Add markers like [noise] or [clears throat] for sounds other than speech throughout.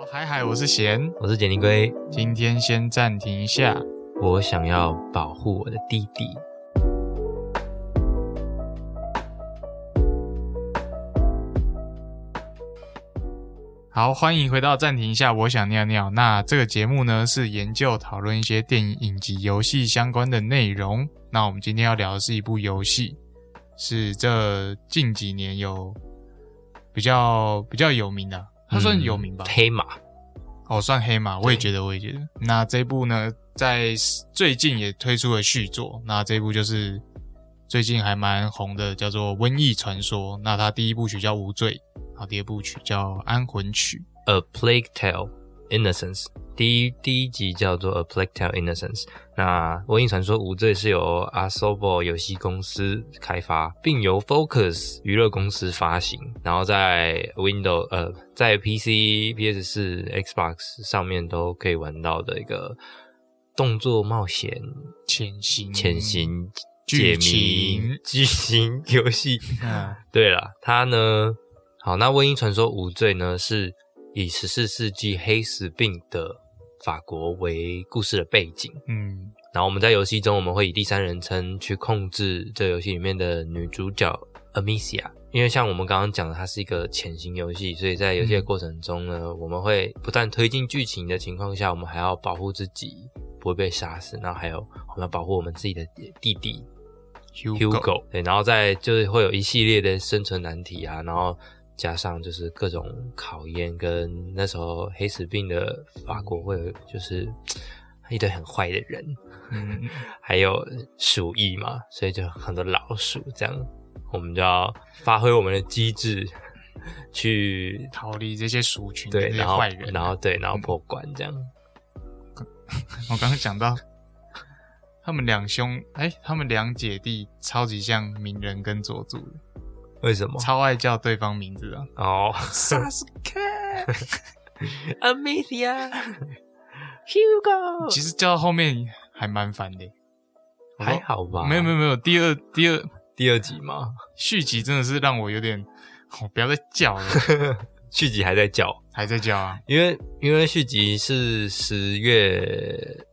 好，嗨嗨，我是贤，我是简尼龟，今天先暂停一下。我想要保护我的弟弟。好，欢迎回到暂停一下，我想尿尿。那这个节目呢，是研究讨论一些电影、影集、游戏相关的内容。那我们今天要聊的是一部游戏，是这近几年有比较比较有名的，它算有名吧？黑马，哦，算黑马，我也觉得，我也觉得。那这部呢，在最近也推出了续作。那这部就是最近还蛮红的，叫做《瘟疫传说》。那它第一部曲叫《无罪》，然后第二部曲叫《安魂曲》。A Plague Tale Innocence，第一第一集叫做 A Plague Tale Innocence。那《瘟疫传说：无罪》是由 Asobo 游戏公司开发，并由 Focus 娱乐公司发行，然后在 Windows 呃，在 PC、PS 四、Xbox 上面都可以玩到的一个动作冒险潜行，潜行解谜情剧情游戏。嗯，对了，它呢，好，那《瘟疫传说：无罪》呢，是以十四世纪黑死病的法国为故事的背景。嗯，然后我们在游戏中，我们会以第三人称去控制这游戏里面的女主角 Amicia。因为像我们刚刚讲的，它是一个潜行游戏，所以在游戏的过程中呢，我们会不但推进剧情的情况下，我们还要保护自己不会被杀死，然后还有我们要保护我们自己的弟弟 Hugo，对，然后再就是会有一系列的生存难题啊，然后加上就是各种考验，跟那时候黑死病的法国会有就是一堆很坏的人，嗯，[laughs] 还有鼠疫嘛，所以就很多老鼠这样，我们就要发挥我们的机智去逃离这些鼠群，然后坏人，然后对，然后破关这样。[laughs] 我刚刚讲到，他们两兄，哎、他们两姐弟超级像鸣人跟佐助的，为什么？超爱叫对方名字啊。哦 Sasuke，，Amicia [laughs] [laughs] Hugo，[laughs] 其实叫到后面还蛮烦的。还好吧？没有没有没有，第二第二第二集嘛？续集真的是让我有点，我不要再叫了，续集还在叫，还在叫啊。因为因为续集是十月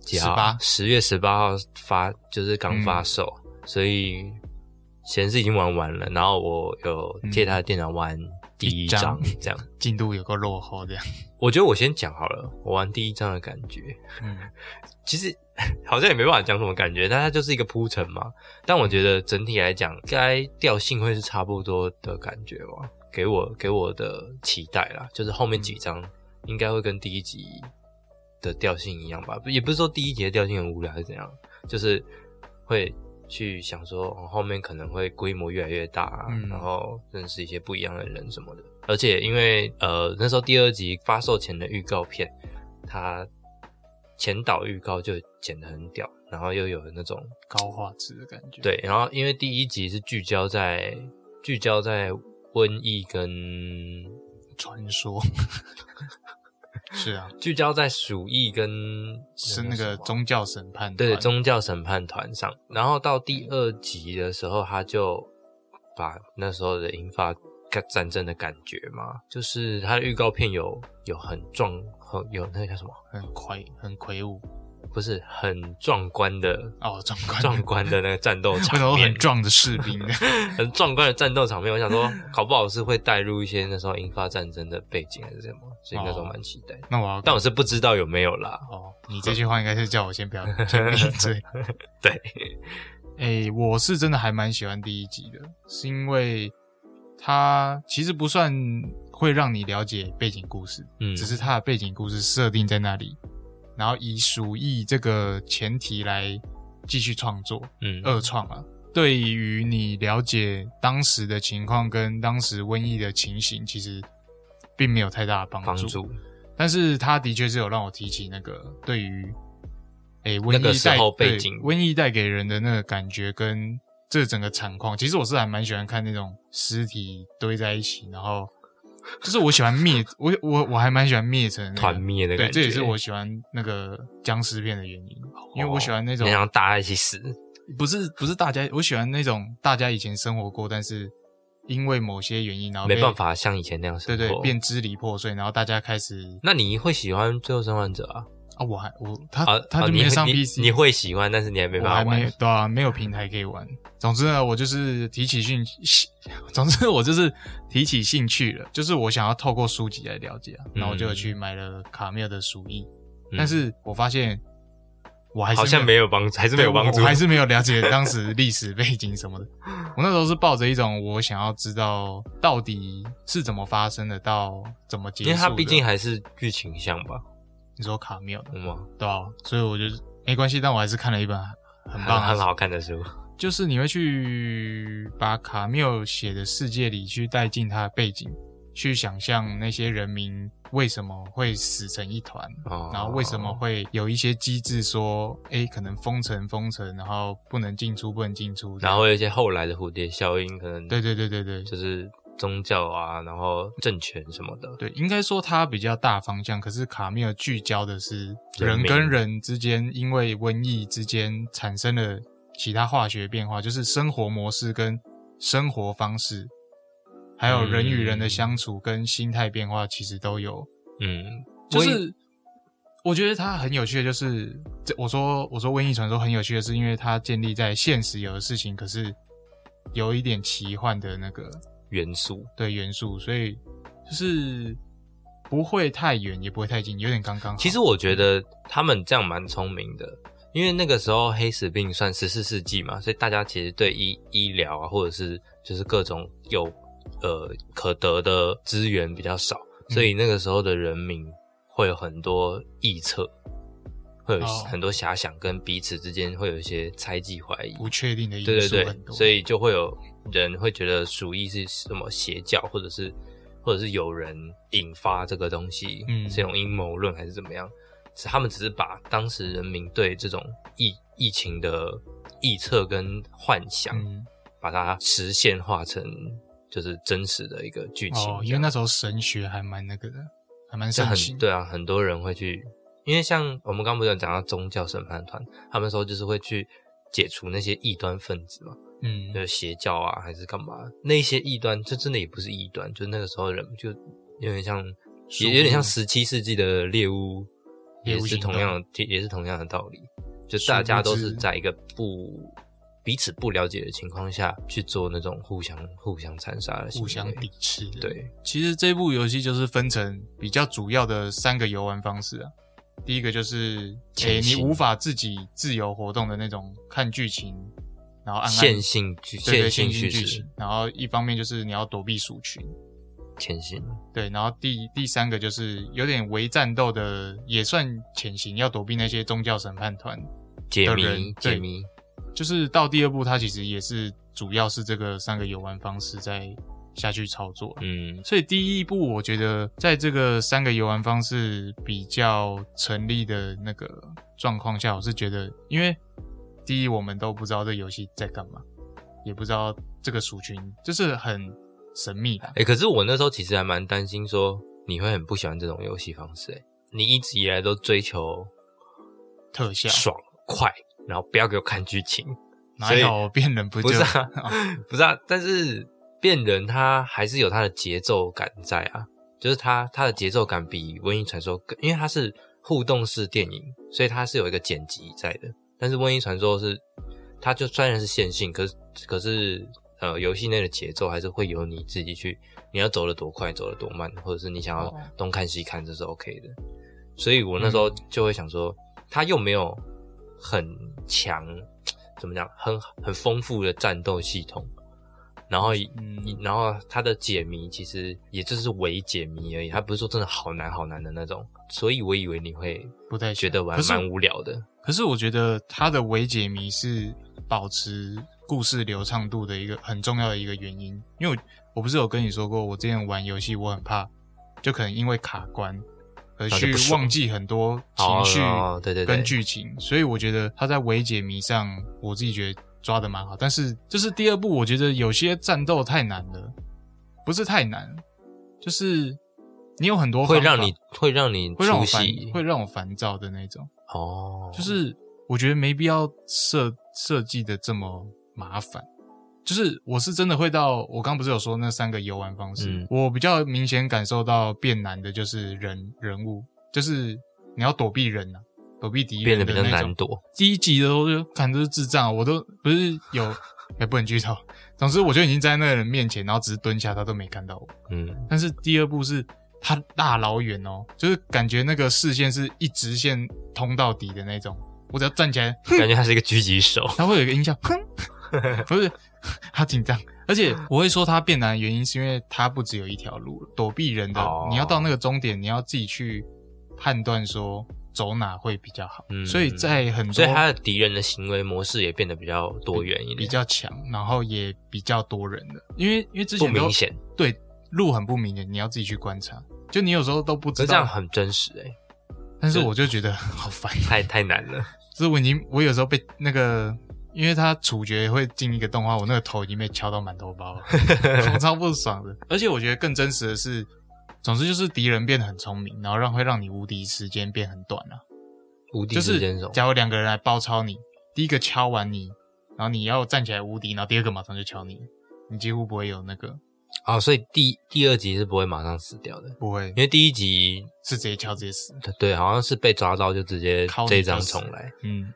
几号？18十月十八号发，就是刚发售，所以闲是已经玩完了。然后我有借他的电脑玩第一章一章，这样。进度有个落后这样。我觉得我先讲好了，我玩第一章的感觉，嗯，[laughs] 其实 [laughs] 好像也没办法讲什么感觉，但它就是一个铺陈嘛。但我觉得整体来讲，该调性会是差不多的感觉吧，给我给我的期待啦，就是后面几章应该会跟第一集的调性一样吧，也不是说第一集的调性很无聊还是怎样，就是会去想说、哦后面可能会规模越来越大、啊，嗯然后认识一些不一样的人什么的。而且因为呃那时候第二集发售前的预告片，它前导预告就剪得很屌，然后又有那种高画质的感觉。，对，然后因为第一集是聚焦在聚焦在瘟疫跟传说 [laughs] 是啊，聚焦在鼠疫跟是那个宗教审判团。对宗教审判团上，然后到第二集的时候，他就把那时候的英法战争的感觉嘛，就是他的预告片有有很壮很有那个叫什么，很魁很魁梧不是很壮观的哦，壮观壮观的那个战斗场面很，壮的士兵？[laughs] 很壮观的战斗场面。我想说，搞不好是会带入一些那时候英法战争的背景还是什么，所以那时候蛮期待。那我要但我是不知道有没有啦。哦，你这句话应该是叫我先不要先闭嘴。[laughs] 对，诶、我是真的还蛮喜欢第一集的，是因为它其实不算会让你了解背景故事，嗯，只是它的背景故事设定在那里，然后以鼠疫这个前提来继续创作，嗯二创啊。对于你了解当时的情况跟当时瘟疫的情形，其实并没有太大的帮助。帮助但是他的确是有让我提起那个对于，诶、瘟疫带背景瘟疫带给人的那个感觉跟这整个惨况，其实我是还蛮喜欢看那种尸体堆在一起，然后就是我喜欢灭，[laughs] 我我我还蛮喜欢灭成、那个、团灭的对，感觉，这也是我喜欢那个僵尸片的原因，因为我喜欢那种大家一起死，不是不是大家，我喜欢那种大家以前生活过，但是因为某些原因，然后没办，法像以前那样生活。对对，变支离破碎，然后大家开始那你会喜欢《最后生还者》啊？啊，我还我他啊，他就没上 PC，你会喜欢，但是你还没办法玩。没对啊，没有平台可以玩。总之呢，我就是提起兴趣，[laughs] 总之我就是提起兴趣了，就是我想要透过书籍来了解啊，然后我就去买了卡米尔的鼠疫，嗯但是我发现我还是好像没有帮助，还是没有帮助。还是没有了解当时历史背景什么的。我那时候是抱着一种我想要知道到底是怎么发生的，到怎么结束。因为它毕竟还是剧情像吧，你说卡缪的，嗯吗？对啊，所以我就没关系，但我还是看了一本很棒很很好看的书。就是你会去把卡缪写的世界里去带进他的背景，去想象那些人民为什么会死成一团，哦然后为什么会有一些机制说，哎，可能封城封城，然后不能进出，不能进出，然后有一些后来的蝴蝶效应，可能对对对对对，就是宗教啊，然后政权什么的。对，应该说它比较大方向，可是卡米尔聚焦的是人跟人之间因为瘟疫之间产生了其他化学变化，就是生活模式跟生活方式，还有人与人的相处跟心态变化，其实都有。嗯，我就是我觉得它很有趣的，就是这我说我说瘟疫传说很有趣的是，因为它建立在现实有的事情，可是有一点奇幻的那个元素对元素，所以就是不会太远，也不会太近，有点刚刚好。其实我觉得他们这样蛮聪明的，因为那个时候黑死病算十四世纪嘛，所以大家其实对医医疗啊，或者是就是各种有呃可得的资源比较少，所以那个时候的人民会有很多臆测，会有哦很多遐想，跟彼此之间会有一些猜忌怀疑。不确定的因对对对素很，多，所以就会有人会觉得鼠疫是什么邪教，或者是或者是有人引发这个东西，嗯是种阴谋论还是怎么样？是他们只是把当时人民对这种疫疫情的臆测跟幻想，嗯，把它实现化成就是真实的一个剧情。哦，因为那时候神学还蛮那个的，还蛮就很盛行。对啊，很多人会去，因为像我们刚不是有讲到宗教审判团，他们说就是会去解除那些异端分子嘛。嗯，就邪教啊，还是干嘛？那些异端，这真的也不是异端，就那个时候人就有点像，也有点像十七世纪的猎巫，也是同样的，也是同样的道理。就大家都是在一个不彼此不了解的情况下去做那种互相互相残杀的互相抵制。对，其实这部游戏就是分成比较主要的三个游玩方式啊。第一个就是，诶、潜行你无法自己自由活动的那种看剧情，然后按按线性剧对对线性叙线性剧情，然后一方面就是你要躲避鼠群，潜行，对，然后第第三个就是有点微战斗的，也算潜行，要躲避那些宗教审判团。解的人谜解谜，就是到第二部，它其实也是主要是这个三个游玩方式在下去操作。嗯所以第一步，我觉得在这个三个游玩方式比较成立的那个状况下，我是觉得，因为第一我们都不知道这游戏在干嘛，也不知道这个鼠群就是很神秘的。哎、可是我那时候其实还蛮担心说你会很不喜欢这种游戏方式、欸，你一直以来都追求特效，爽快，然后不要给我看剧情，哪有变人不就不是啊，[laughs] 不是啊，但是变人他还是有他的节奏感在啊，就是他他的节奏感比《瘟疫传说》更，因为它是互动式电影，所以它是有一个剪辑在的。但是《瘟疫传说》是，它就虽然是线性，可是可是呃，游戏内的节奏还是会由你自己去，你要走得多快，走得多慢，或者是你想要哦东看西看，这是 OK 的。所以我那时候就会想说，它又没有很强，怎么讲，很很丰富的战斗系统，然后嗯然后它的解谜其实也就是伪解谜而已，它不是说真的好难好难的那种，所以我以为你会不太觉得玩蛮无聊的。可是我觉得它的伪解谜是保持故事流畅度的一个很重要的一个原因，因为我我不是有跟你说过，我之前玩游戏我很怕，就可能因为卡关而去忘记很多情绪哦对对对。跟剧情，所以我觉得他在伪解谜上，我自己觉得抓的蛮好。但是就是第二部，我觉得有些战斗太难了，不是太难，就是你有很多会让你会让你会让我烦会让我烦躁的那种。哦，就是我觉得没必要设设计的这么麻烦，就是我是真的会到，我刚不是有说那三个游玩方式，嗯我比较明显感受到变难的就是人人物，就是你要躲避人啊，躲避敌变得比较人的那种难躲。第一集的时候就看都是智障，我都不是有，也 [laughs] 不能剧透。总之我就已经在那个人面前，然后只是蹲下，他都没看到我。嗯，但是第二部是他大老远哦，就是感觉那个视线是一直线通到底的那种。我只要站起来，[laughs] 感觉他是一个狙击手。他会有一个音效，哼，[laughs] 不是，他紧张。而且我会说他变难的原因，是因为他不只有一条路，躲避人的，哦你要到那个终点，你要自己去判断说走哪会比较好。嗯所以在很多所以他的敌人的行为模式也变得比较多元一点，比较强，然后也比较多人的，因为因为之前不明显。对路很不明显，你要自己去观察。就你有时候都不知道，这样很真实哎、但是我就觉得 [laughs] 好烦。太太难了。就是我已经，我有时候被那个，因为他处决会进一个动画，我那个头已经被敲到满头包了，[laughs] 我超不爽的。而且我觉得更真实的是，总之就是敌人变得很聪明，然后让会让你无敌时间变很短啊。无敌就是假如两个人来包抄你，第一个敲完你，然后你要站起来无敌，然后第二个马上就敲你，你几乎不会有那个哦，所以第第二集是不会马上死掉的，不会因为第一集是直接敲直接死。对，好像是被抓到就直接这一张重来。嗯，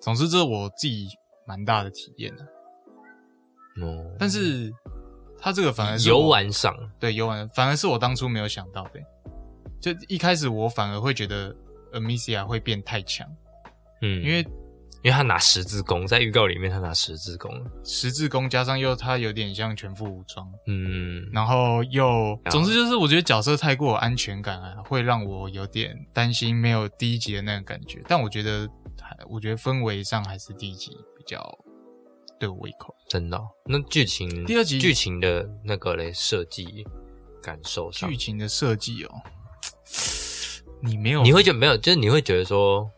总之这是我自己蛮大的体验的。哦，但是他这个反而是游玩上，对游玩，反而是我当初没有想到的。就一开始我反而会觉得 Amicia 会变太强，嗯，因为因为他拿十字弓，在预告里面他拿十字弓，十字弓加上又他有点像全副武装，嗯，然后又总之就是我觉得角色太过有安全感啊，会让我有点担心没有第一集的那个感觉。但我觉得还，我觉得氛围上还是第一集比较对我胃口。真的哦、那剧情第二集。剧情的那个嘞设计感受上。剧，情的设计哦，你没有你会觉得没有，就是你会觉得说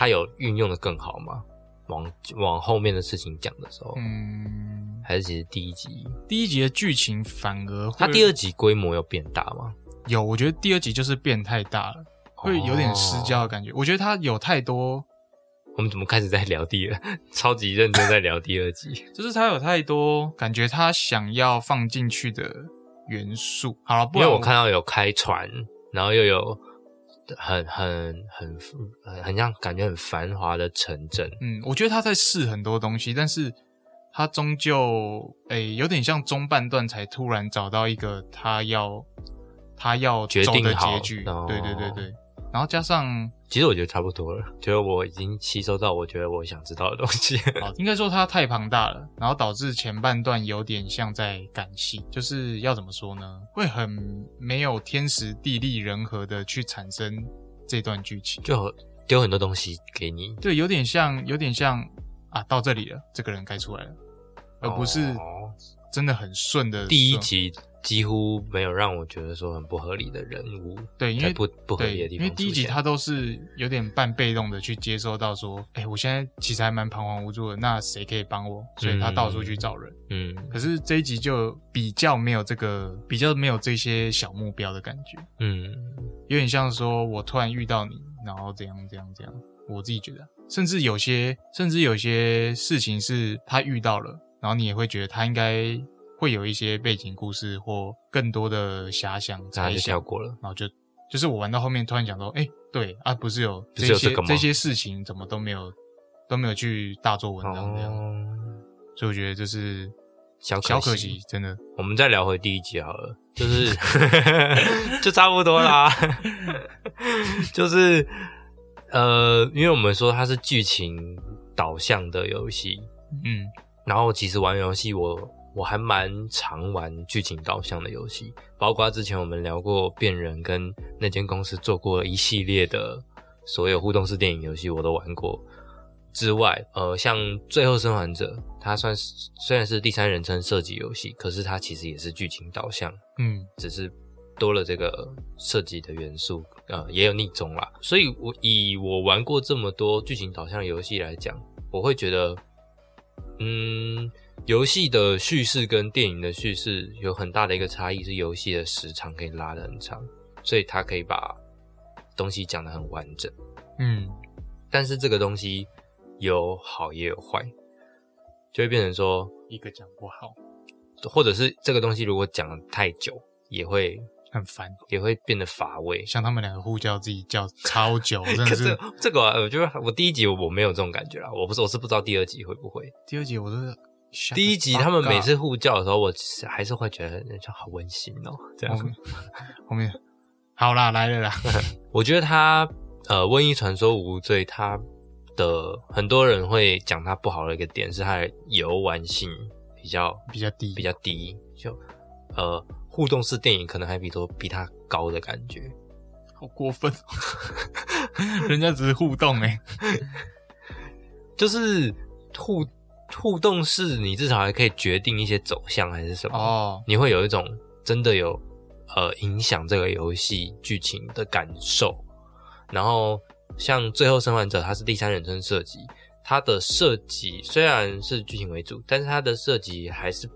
他有运用的更好吗？往往后面的事情讲的时候，嗯，还是其实第一集，第一集的剧情反而会他第二集规模有变大吗？有，我觉得第二集就是变太大了，会有点失焦的感觉。我觉得它有太多，我们怎么开始在聊第二？[laughs] 超级认真在聊第二集。[laughs] 就是它有太多感觉，他想要放进去的元素。好了，不然因为我看到有开船，然后又有很很很很很像感觉很繁华的城镇，嗯，我觉得他在试很多东西，但是他终究诶、有点像中半段才突然找到一个他要他要走的决定好结局。哦对对对对，然后加上其实我觉得差不多了，觉得我已经吸收到我觉得我想知道的东西。好，应该说它太庞大了，然后导致前半段有点像在赶戏，就是要怎么说呢？会很没有天时地利人和的去产生这段剧情，就丢很多东西给你，对，有点像，有点像啊，到这里了，这个人该出来了，而不是哦真的很顺的第一集几乎没有让我觉得说很不合理的人物，对，因为不不合理对，的地方因为第一集他都是有点半被动的去接收到说，哎、我现在其实还蛮彷徨无助的，那谁可以帮我？所以他到处去找人。嗯可是这一集就比较没有这个，比较没有这些小目标的感觉，嗯有点像说我突然遇到你，然后怎样怎样怎样。我自己觉得，甚至有些，甚至有些事情是他遇到了，然后你也会觉得他应该会有一些背景故事或更多的遐想、那他就猜想跳，过了。然后就就是我玩到后面突然想到，哎、对啊，不是有这些这些事情怎么都没有都没有去大做文章这样，哦，所以我觉得这是小小可惜，真的。我们再聊回第一集好了，就是 [laughs] 就差不多啦，就是呃，因为我们说它是剧情导向的游戏，嗯然后其实玩游戏我我还蛮常玩剧情导向的游戏，包括之前我们聊过变人跟那间公司做过一系列的所有互动式电影游戏，我都玩过。之外，呃，像《最后生还者》，它算是虽然是第三人称射击游戏，可是它其实也是剧情导向，嗯只是多了这个射击的元素，呃，也有逆中啦。所以我以我玩过这么多剧情导向的游戏来讲，我会觉得，嗯，游戏的叙事跟电影的叙事有很大的一个差异，是游戏的时长可以拉得很长，所以它可以把东西讲得很完整。嗯但是这个东西有好也有坏，就会变成说，一个讲不好，或者是这个东西如果讲的太久，也会很烦。也会变得乏味。像他们两个互叫自己叫超久，[laughs] 真的可是是这个、啊，我觉得我第一集我没有这种感觉啦，我不是我是不知道第二集会不会。第二集我都第一集他们每次互叫的时候，我还是会觉得人家好温馨哦。[laughs] 这样。后，面后面。好啦，来了啦，[laughs] 我觉得他呃，《瘟疫传说：无罪》他的很多人会讲他不好的一个点是他的游玩性比较比较低，比较低，就呃互动式电影可能还比多比他高的感觉。好过分，[laughs] 人家只是互动哎、就是互互动式，你至少还可以决定一些走向还是什么。哦，你会有一种真的有呃影响这个游戏剧情的感受。然后像《最后生还者》，它是第三人称设计，它的设计虽然是剧情为主，但是它的设计还是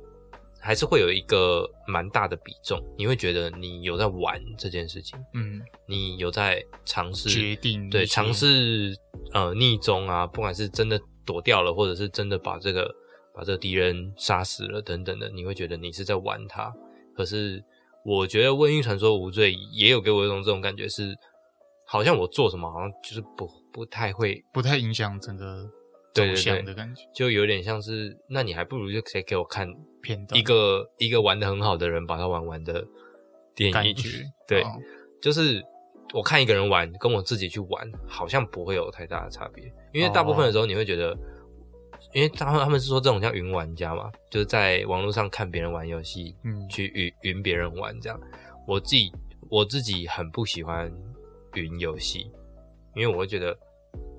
还是会有一个蛮大的比重。你会觉得你有在玩这件事情，嗯，你有在尝试决定对尝试呃逆中啊，不管是真的躲掉了，或者是真的把这个把这个敌人杀死了等等的，你会觉得你是在玩他。可是我觉得《瘟疫传说：无罪》也有给我一种这种感觉是，好像我做什么好像就是不不太会，不太影响整个走向的感觉，就有点像是，那你还不如就直接给我看片段一个一个玩的很好的人把他玩完的电影，对哦就是我看一个人玩，跟我自己去玩，好像不会有太大的差别。因为大部分的时候，你会觉得，因为他们他们是说这种叫云玩家嘛，就是在网络上看别人玩游戏，嗯去云云别人玩这样。我自己我自己很不喜欢云游戏，因为我会觉得，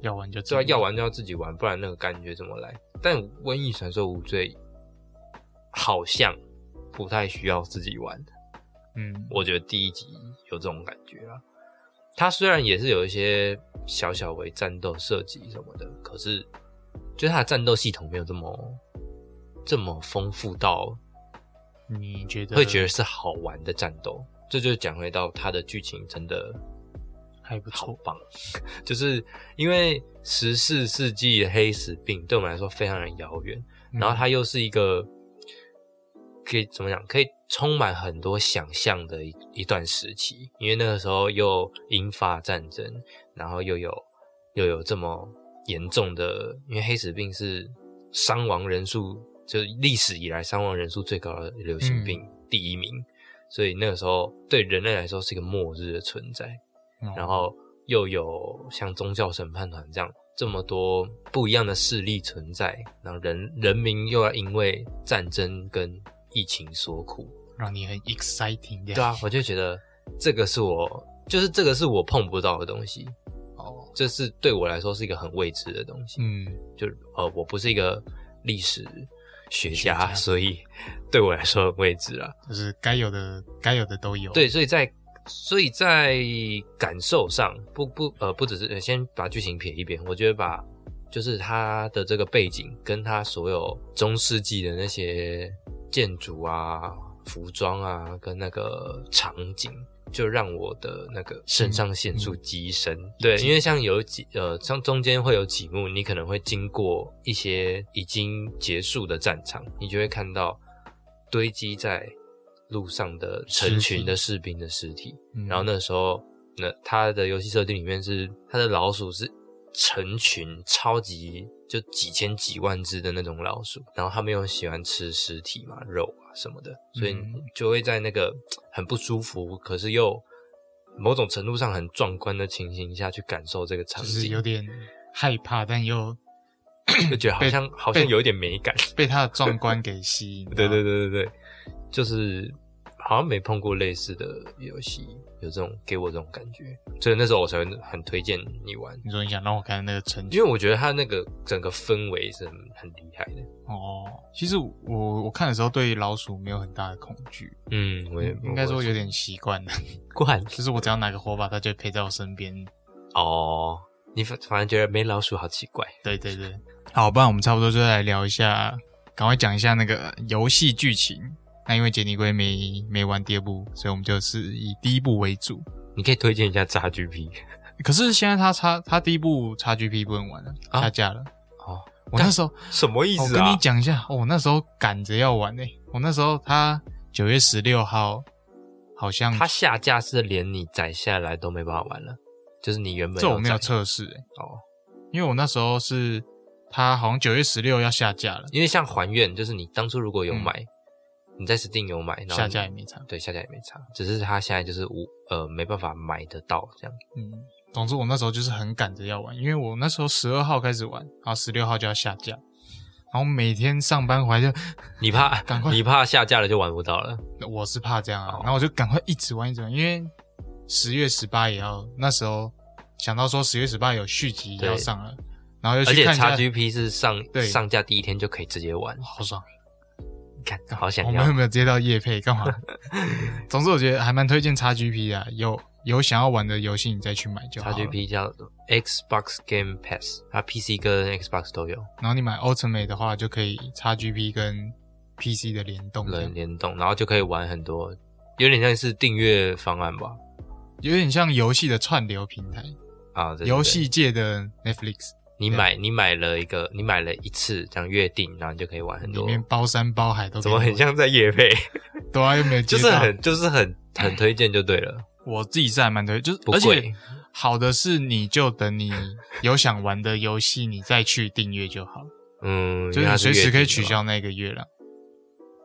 要玩就对啊，自己要玩就要自己玩，不然那个感觉怎么来？但《瘟疫传说：无罪》好像不太需要自己玩。嗯，我觉得第一集有这种感觉啦。它虽然也是有一些小小为战斗设计什么的，可是就是它的战斗系统没有这么这么丰富到你觉得会觉得是好玩的战斗。这就讲回到它的剧情真的还不错，[laughs] 就是因为十四世纪的黑死病对我们来说非常的遥远，嗯然后它又是一个可以怎么讲，可以充满很多想象的一一段时期，因为那个时候又引发战争，然后又有又有这么严重的，因为黑死病是伤亡人数就历史以来伤亡人数最高的流行病、第一名，所以那个时候对人类来说是一个末日的存在。嗯然后又有像宗教审判团这样这么多不一样的势力存在，然后人人民又要因为战争跟疫情所苦，让你很 exciting 对啊，我就觉得这个是我就是这个是我碰不到的东西，哦，这是对我来说是一个很未知的东西，嗯，就呃我不是一个历史学学家，家所以对我来说很未知啊。就是该有的该有的都有，对，所以在所以在感受上，不不呃，不只是呃先把剧情撇一边，我觉得把就是他的这个背景跟他所有中世纪的那些建筑啊、服装啊，跟那个场景。就让我的那个肾上腺素激升，对，因为像有几呃，像中间会有几幕，你可能会经过一些已经结束的战场，你就会看到堆积在路上的成群的士兵的尸体，嗯。然后那时候，那他的游戏设定里面是他的老鼠是成群超级就几千几万只的那种老鼠，然后他们又喜欢吃尸体嘛，肉啊什么的，所以嗯就会在那个很不舒服，可是又某种程度上很壮观的情形下去感受这个场景，就是有点害怕，但又就觉得好像好像有一点美感。被它的壮观给吸引。[laughs] 对对对对对，就是好像没碰过类似的游戏，有这种给我这种感觉，所以那时候我才会很推荐你玩，你说你想让我看那个成因为我觉得它那个整个氛围是很很厉害的。哦，其实我我看的时候对老鼠没有很大的恐惧，嗯，我也应该说有点习惯了，惯就是我只要拿个火把，它就陪在我身边。哦。你反反正觉得没老鼠好奇怪，对对对，好，不然我们差不多就来聊一下，赶快讲一下那个游戏剧情。那因为杰尼龟没没玩第二部，所以我们就是以第一部为主。你可以推荐一下 XGP 可是现在他差他第一部 XGP 不能玩了，啊下架了。哦。我那时候什么意思啊我跟？你讲一下，哦我那时候赶着要玩诶、我那时候他九月十六号好像他下架是连你载下来都没办法玩了，就是你原本这我没有测试诶、哦，因为我那时候是他好像九月十六要下架了，因为像还愿，就是你当初如果有买，你在 Steam 有买，然后下架也没差。对下架也没差，只是它现在就是无呃没办法买得到这样。嗯，总之我那时候就是很赶着要玩，因为我那时候十二号开始玩，然后十六号就要下架，然后每天上班回来就 [laughs] 你怕 [laughs] 赶快你怕下架了就玩不到了。我是怕这样啊哦，然后我就赶快一直玩一直玩，因为十月十八也要那时候想到说十月十八有续集要上了，然后又而且去看一下，XGP 是上对上架第一天就可以直接玩，好爽，看好想要我们有。没有接到夜配干嘛？[laughs] 总之我觉得还蛮推荐 XGP 的啊，有有想要玩的游戏你再去买就好了。XGP 叫 Xbox Game Pass，它 PC 跟 Xbox 都有然后你买 Ultimate 的话，就可以 XGP 跟 PC 的联动这样，人联动，然后就可以玩很多，有点像是订阅方案吧。有点像游戏的串流平台，啊，对对对游戏界的 Netflix 你买你买了一个，你买了一次这样约定，然后你就可以玩很多。里面包山包海都怎么很像在夜配？[laughs] 对啊，又没有就是很就是很很推荐就对了，我自己是还蛮推，就是不而且。好的是，你就等你有想玩的游戏，你再去订阅就好，嗯，就是随时可以取消那个月了。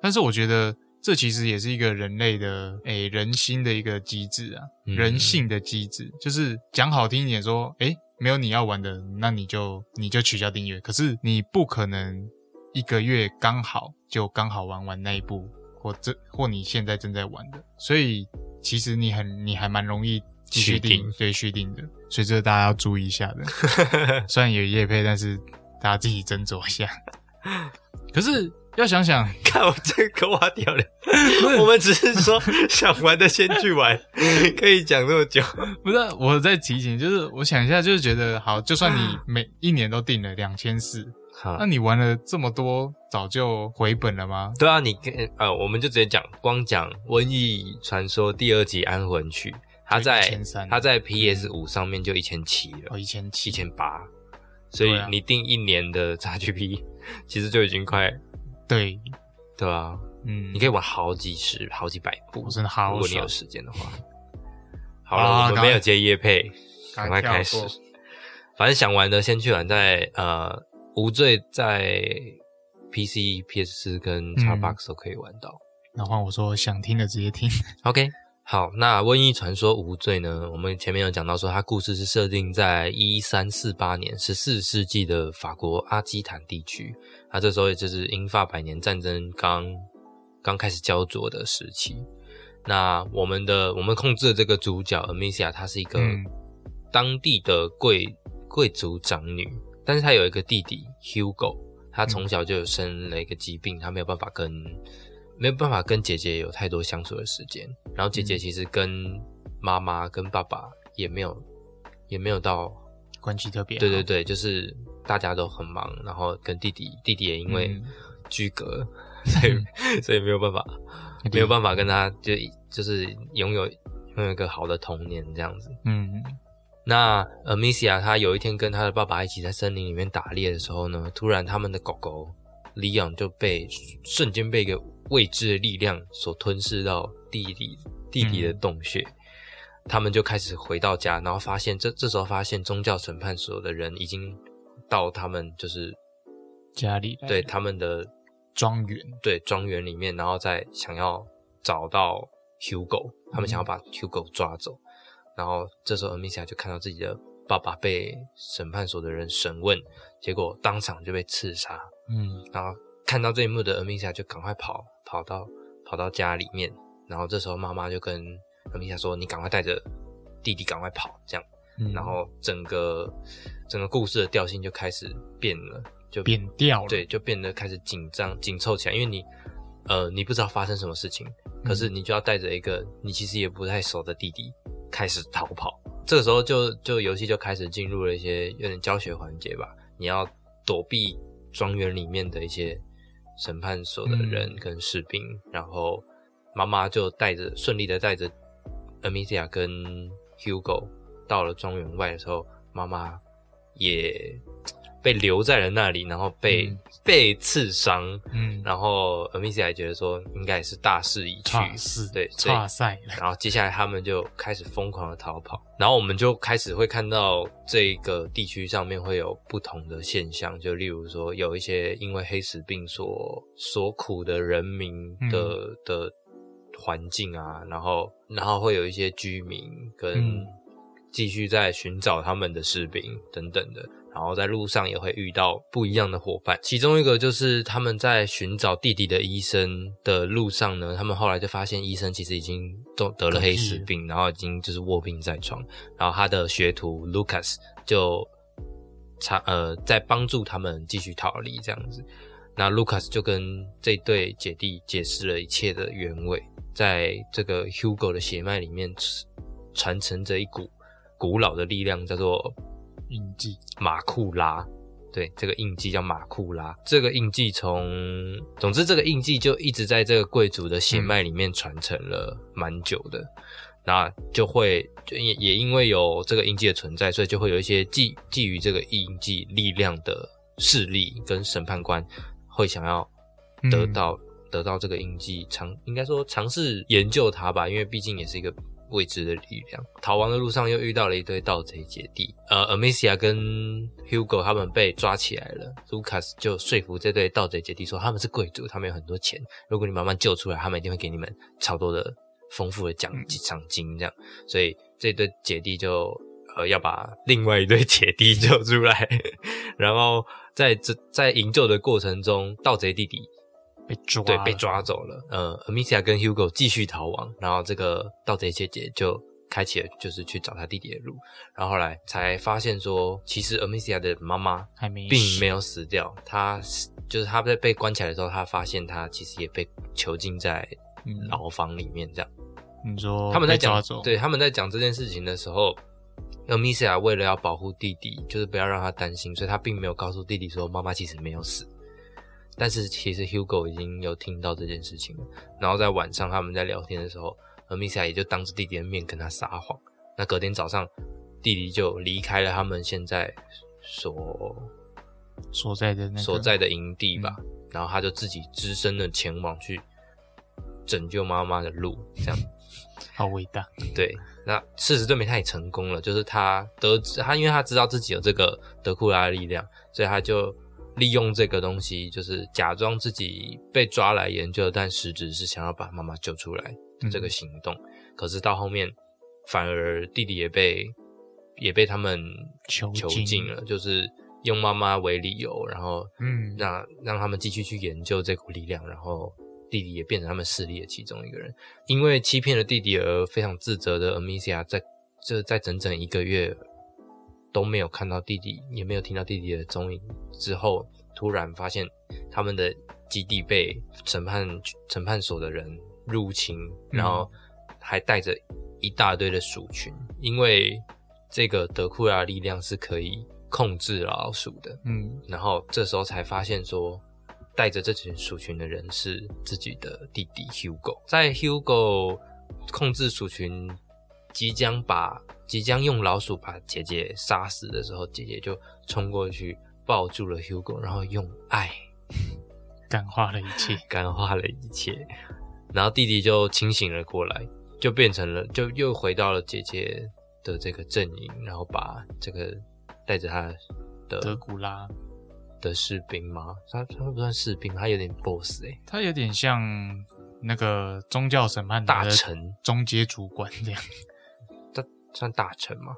但是我觉得这其实也是一个人类的诶、人心的一个机制啊，嗯人性的机制，就是讲好听一点说，诶、没有你要玩的，那你就你就取消订阅。可是你不可能一个月刚好就刚好玩完那一部，或这或你现在正在玩的，所以其实你很你还蛮容易继续订，对续订的，所以这个大家要注意一下的。[laughs] 虽然有夜配，但是大家自己斟酌一下。[laughs] 可是要想想，看我这个挖掉了，[laughs] 我们只是说 [laughs] 想玩的先去玩，可以讲那么久。不是我在提醒，就是我想一下，就是觉得好，就算你每一年都定了两千四，好。那，你玩了这么多，早就回本了吗？对啊，你跟呃，我们就直接讲，光讲《瘟疫传说》第二集《安魂曲》，它在就1300它在 PS 五上面就一千七了哦，，一千七。一，千八，所以你定一年的 XGP，其实就已经快对，对啊，嗯，你可以玩好几十、好几百部，真的好如果你有时间的话。好 [laughs] 好了，我们没有接夜配，赶快开始。反正想玩的先去玩，在呃无罪在 PC、PS 四跟嗯 Xbox 都可以玩到。那换我说想听的直接听，[laughs] OK，好，那《瘟疫传说：无罪》呢？我们前面有讲到说，它故事是设定在一三四八年，十四世纪的法国阿基坦地区。那这时候也就是英法百年战争刚刚开始焦灼的时期。那我们的我们控制的这个主角 Amicia，她是一个嗯当地的贵贵族长女，但是她有一个弟弟 Hugo，他从小就有生了一个疾病，他没有办法跟没有办法跟姐姐有太多相处的时间。然后姐姐其实跟妈妈跟爸爸也没有也没有到，关系特别好，对对对，就是大家都很忙，然后跟弟弟弟弟也因为嗯居隔，[laughs] 所以所以没有办法 [laughs] 没有办法跟他就就是拥有拥有一个好的童年这样子。嗯，那 Amicia 她有一天跟她的爸爸一起在森林里面打猎的时候呢，突然他们的狗狗里昂就被瞬间被一个未知的力量所吞噬到地底地底的洞穴。他们就开始回到家，然后发现这这时候发现宗教审判所的人已经到他们就是家里对他们的庄园，对庄园里面，然后再想要找到 Hugo，他们想要把 Hugo 抓走。然后这时候 Amicia 就看到自己的爸爸被审判所的人审问，结果当场就被刺杀。嗯然后看到这一幕的 Amicia 就赶快跑跑到跑到家里面，然后这时候妈妈就跟 Amicia 说：“你赶快带着弟弟赶快跑。”这样，嗯，然后整个整个故事的调性就开始变了，就变调了，对，就变得开始紧张、紧凑起来，因为你，呃，你不知道发生什么事情，可是你就要带着一个你其实也不太熟的弟弟开始逃跑。这个时候就就游戏就开始进入了一些有点教学环节吧，你要躲避庄园里面的一些审判所的人嗯。跟士兵，然后妈妈就带着顺利的带着 Amicia 跟 Hugo 到了庄园外的时候，妈妈也被留在了那里，然后被、嗯。被刺伤，嗯，然后 Amicia 也觉得说应该也是大势已去，是对，所以差赛了，然后接下来他们就开始疯狂的逃跑，然后我们就开始会看到这个地区上面会有不同的现象，就例如说有一些因为黑死病所所苦的人民的、的环境啊，然后然后会有一些居民跟嗯继续在寻找他们的士兵等等的。然后在路上也会遇到不一样的伙伴，其中一个就是他们在寻找弟弟的医生的路上呢，他们后来就发现医生其实已经都得了黑死病，然后已经就是卧病在床，然后他的学徒 Lucas 就查呃在帮助他们继续逃离这样子。那 Lucas 就跟这对姐弟解释了一切的原委，在这个 Hugo 的血脉里面传承着一股古老的力量，叫做印记，马库拉，对，这个印记叫马库拉。这个印记从，总之这个印记就一直在这个贵族的血脉里面传承了蛮久的。那就会就也也因为有这个印记的存在，所以就会有一些基基于这个印记力量的势力跟审判官会想要得到、得到这个印记，尝应该说尝试研究它吧，因为毕竟也是一个未知的力量。逃亡的路上又遇到了一堆盗贼姐弟，呃，Amicia 跟 Hugo 他们被抓起来了，Lucas 就说服这对盗贼姐弟说他们是贵族，他们有很多钱，如果你慢慢救出来，他们一定会给你们超多的丰富的奖金奖金这样，所以这对姐弟就。呃，要把另外一对姐弟 [laughs] 救出来，然后在这在营救的过程中，盗贼弟弟被抓，对，被抓走了。呃，Amicia 跟 Hugo 继续逃亡，然后这个盗贼姐姐就开启了就是去找她弟弟的路。然后后来才发现说，其实 Amicia 的妈妈还没并没有死掉，她就是她在被关起来的时候，她发现她其实也被囚禁在嗯牢房里面。这样，你说他们在讲对他们在讲这件事情的时候。Amicia 为了要保护弟弟，就是不要让他担心，所以他并没有告诉弟弟说妈妈其实没有死。但是其实 Hugo 已经有听到这件事情了。然后在晚上他们在聊天的时候，Amicia 也就当着弟弟的面跟他撒谎。那隔天早上，弟弟就离开了他们现在所所在的那个所在的营地吧，然后他就自己只身的前往去拯救妈妈的路，这样。[laughs] 好伟大，对，那事实证明他也成功了，就是他得知他，因为他知道自己有这个德库拉的力量，所以他就利用这个东西，就是假装自己被抓来研究，但实质是想要把妈妈救出来这个行动。可是到后面，反而弟弟也被也被他们囚囚禁禁了，就是用妈妈为理由，然后嗯让让他们继续去研究这股力量，然后弟弟也变成他们势力的其中一个人。因为欺骗了弟弟而非常自责的 Amicia，在这在整整一个月都没有看到弟弟，也没有听到弟弟的踪影。之后，突然发现他们的基地被审判审判所的人入侵，然后还带着一大堆的鼠群，因为这个德库拉力量是可以控制老鼠的，嗯。然后这时候才发现说，带着这群鼠群的人是自己的弟弟 Hugo。在 Hugo 控制鼠群，即将把即将用老鼠把姐姐杀死的时候，姐姐就冲过去抱住了 Hugo，然后用爱 [laughs] 感化了一切，[laughs] 感化了一切。然后弟弟就清醒了过来，就变成了，就又回到了姐姐的这个阵营，然后把这个带着他的德古拉，的士兵吗？他他不算士兵，他有点 boss 哎、他有点像那个宗教审判的大臣中阶主管这样。大算大臣吗？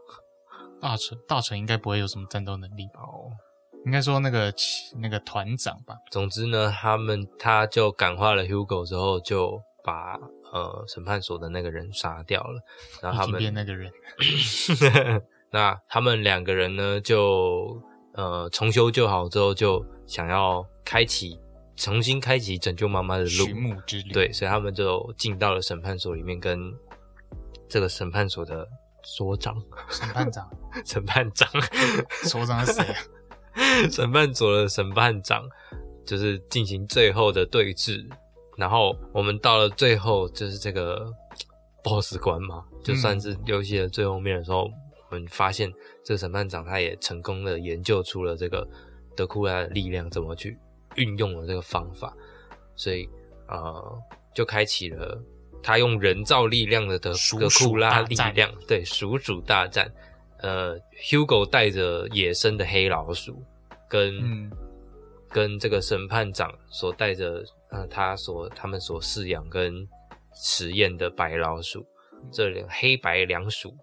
大臣大臣应该不会有什么战斗能力吧？哦，应该说那个那个团长吧。总之呢，他们他就感化了 Hugo 之后，就把呃审判所的那个人杀掉了，然后他们那个人，[laughs] 那他们两个人呢，就呃重修旧好之后，就想要开启重新开启拯救妈妈的路寻，母之旅。，对，所以他们就进到了审判所里面，跟这个审判所的所长、审判长，[laughs] 审判长、[laughs] 所长是谁啊？[laughs] 审判组的审判长，就是进行最后的对峙。然后我们到了最后，就是这个 BOSS 关嘛，就算是游戏的最后面的时候，我们发现这个审判长他也成功的研究出了这个德库拉的力量怎么去运用了这个方法，所以呃，就开启了他用人造力量的德德库拉力量，对鼠鼠大战。呃，Hugo 带着野生的黑老鼠，跟、嗯。跟这个审判长所带着呃他所他们所饲养跟实验的白老鼠，这两黑白两鼠，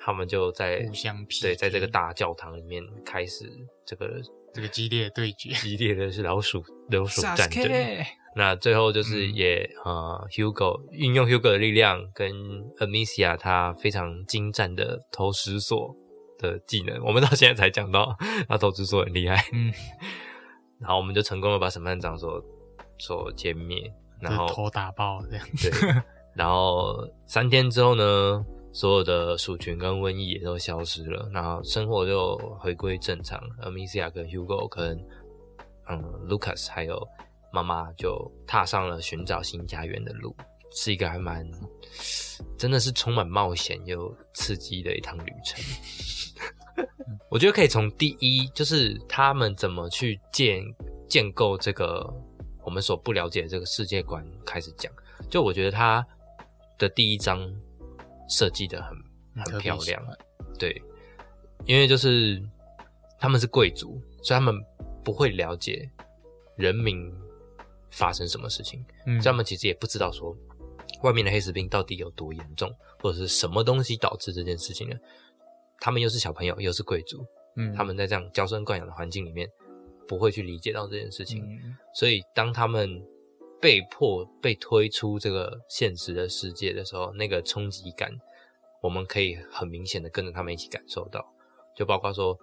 他们就在互相匹对，在这个大教堂里面开始这个这个激烈的对决，激烈的是老鼠老鼠战争。那最后就是嗯也、呃，Hugo 运用 Hugo 的力量跟 Amicia 他非常精湛的投石锁的技能，我们到现在才讲到 [laughs] 他投石锁很厉害。嗯，[laughs] 然后我们就成功的把审判长所所歼灭，然后头打爆这样，对，[laughs] 然后三天之后呢，所有的鼠群跟瘟疫也都消失了，然后生活就回归正常。Amicia 跟 Hugo 跟嗯 Lucas 还有妈妈就踏上了寻找新家园的路，是一个还蛮真的是充满冒险又刺激的一趟旅程。[laughs] 我觉得可以从第一，就是他们怎么去建建构这个我们所不了解的这个世界观开始讲。就我觉得他的第一章设计的很很漂亮对，因为就是他们是贵族，所以他们不会了解人民发生什么事情，嗯所以他们其实也不知道说外面的黑死病到底有多严重，或者是什么东西导致这件事情呢？他们又是小朋友，又是贵族，嗯他们在这样娇生惯养的环境里面，不会去理解到这件事情。嗯所以当他们被迫被推出这个现实的世界的时候，那个冲击感，我们可以很明显的跟着他们一起感受到。就包括说，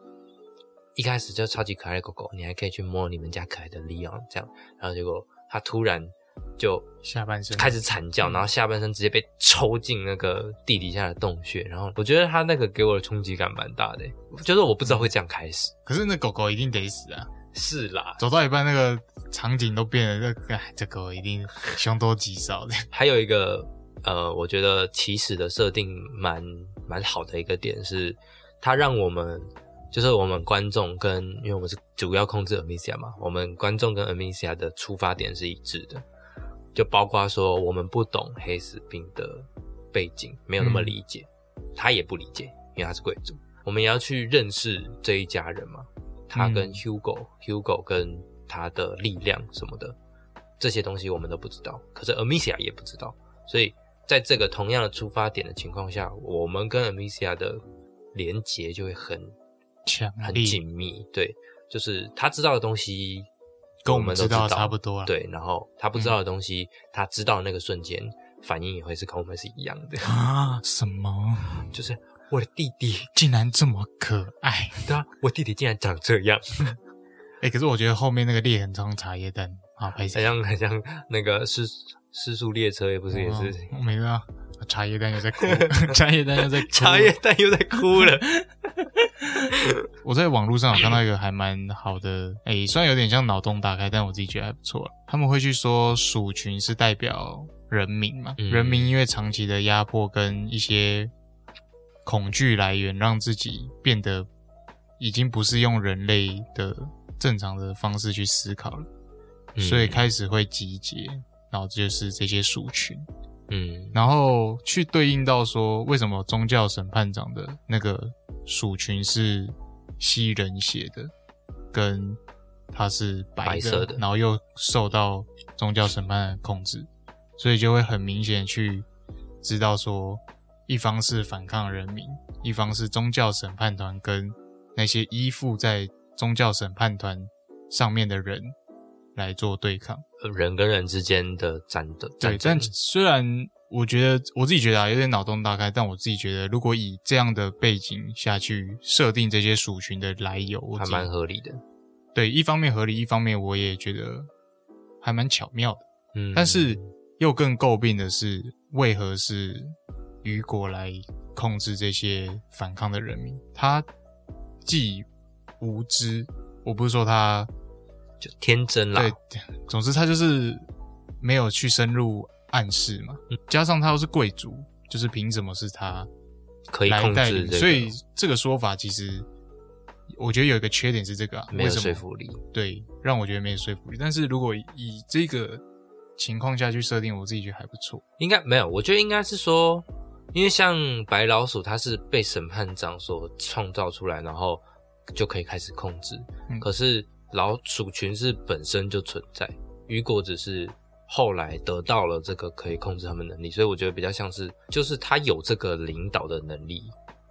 一开始就超级可爱的狗狗，你还可以去摸你们家可爱的 Leon 这样，然后结果它突然就下半身开始惨叫，嗯然后下半身直接被抽进那个地底下的洞穴，然后我觉得他那个给我的冲击感蛮大的，就是我不知道会这样开始。可是那狗狗一定得死啊！是啦，走到一半，那个场景都变了，这个哎这狗一定凶多吉少的。[laughs] 还有一个呃，我觉得起始的设定蛮蛮好的一个点是，它让我们就是我们观众跟因为我们是主要控制 Amicia 嘛，我们观众跟 Amicia 的出发点是一致的，就包括说我们不懂黑死病的背景，没有那么理解，他也不理解，因为他是贵族，我们也要去认识这一家人嘛，他跟嗯。Hugo、Hugo 跟他的力量什么的，这些东西我们都不知道，可是 Amicia 也不知道，所以在这个同样的出发点的情况下，我们跟 Amicia 的连结就会很强很力紧密，对，就是他知道的东西跟我们都知道差不多了。对，然后他不知道的东西，他知道的那个瞬间反应也会是跟我们是一样的，啊，什么？就是我的弟弟，竟然这么可爱！对啊，我弟弟竟然长这样，哎、[laughs] 可是我觉得后面那个裂痕装茶叶蛋啊，拍很？像很像那个失失速列车，也不是也是。没知道，茶叶蛋又在哭，[laughs] 茶叶蛋又在哭。[laughs] 茶叶蛋又在哭了，[laughs] 我在网络上有看到一个还蛮好的，诶、虽然有点像脑洞大开，但我自己觉得还不错。他们会去说鼠群是代表人民嘛，嗯人民因为长期的压迫跟一些恐惧来源，让自己变得已经不是用人类的正常的方式去思考了，嗯所以开始会集结，然后这就是这些鼠群。嗯然后去对应到说，为什么宗教审判长的那个鼠群是吸人血的，跟它是白，白色的然后又受到宗教审判的控制，所以就会很明显去知道说，一方是反抗人民，一方是宗教审判团跟那些依附在宗教审判团上面的人来做对抗。人跟人之间的战斗，对，但虽然我觉得我自己觉得啊，有点脑洞大开，但我自己觉得，如果以这样的背景下去设定这些鼠群的来由，我还蛮合理的。对，一方面合理，一方面我也觉得还蛮巧妙的。嗯，但是又更诟病的是，为何是雨果来控制这些反抗的人民？他既无知，我不是说他就天真啦，对，总之他就是没有去深入暗示嘛，嗯加上他又是贵族，就是凭什么是他可以控？制这个，所以这个说法其实我觉得有一个缺点是这个、啊，没有说服力。对，让我觉得没有说服力。但是如果以这个情况下去设定，我自己觉得还不错。应该没有，我觉得应该是说，因为像白老鼠，它是被审判长所创造出来，然后就可以开始控制。嗯可是老鼠群是本身就存在，雨果只是后来得到了这个可以控制他们能力，所以我觉得比较像是，就是他有这个领导的能力，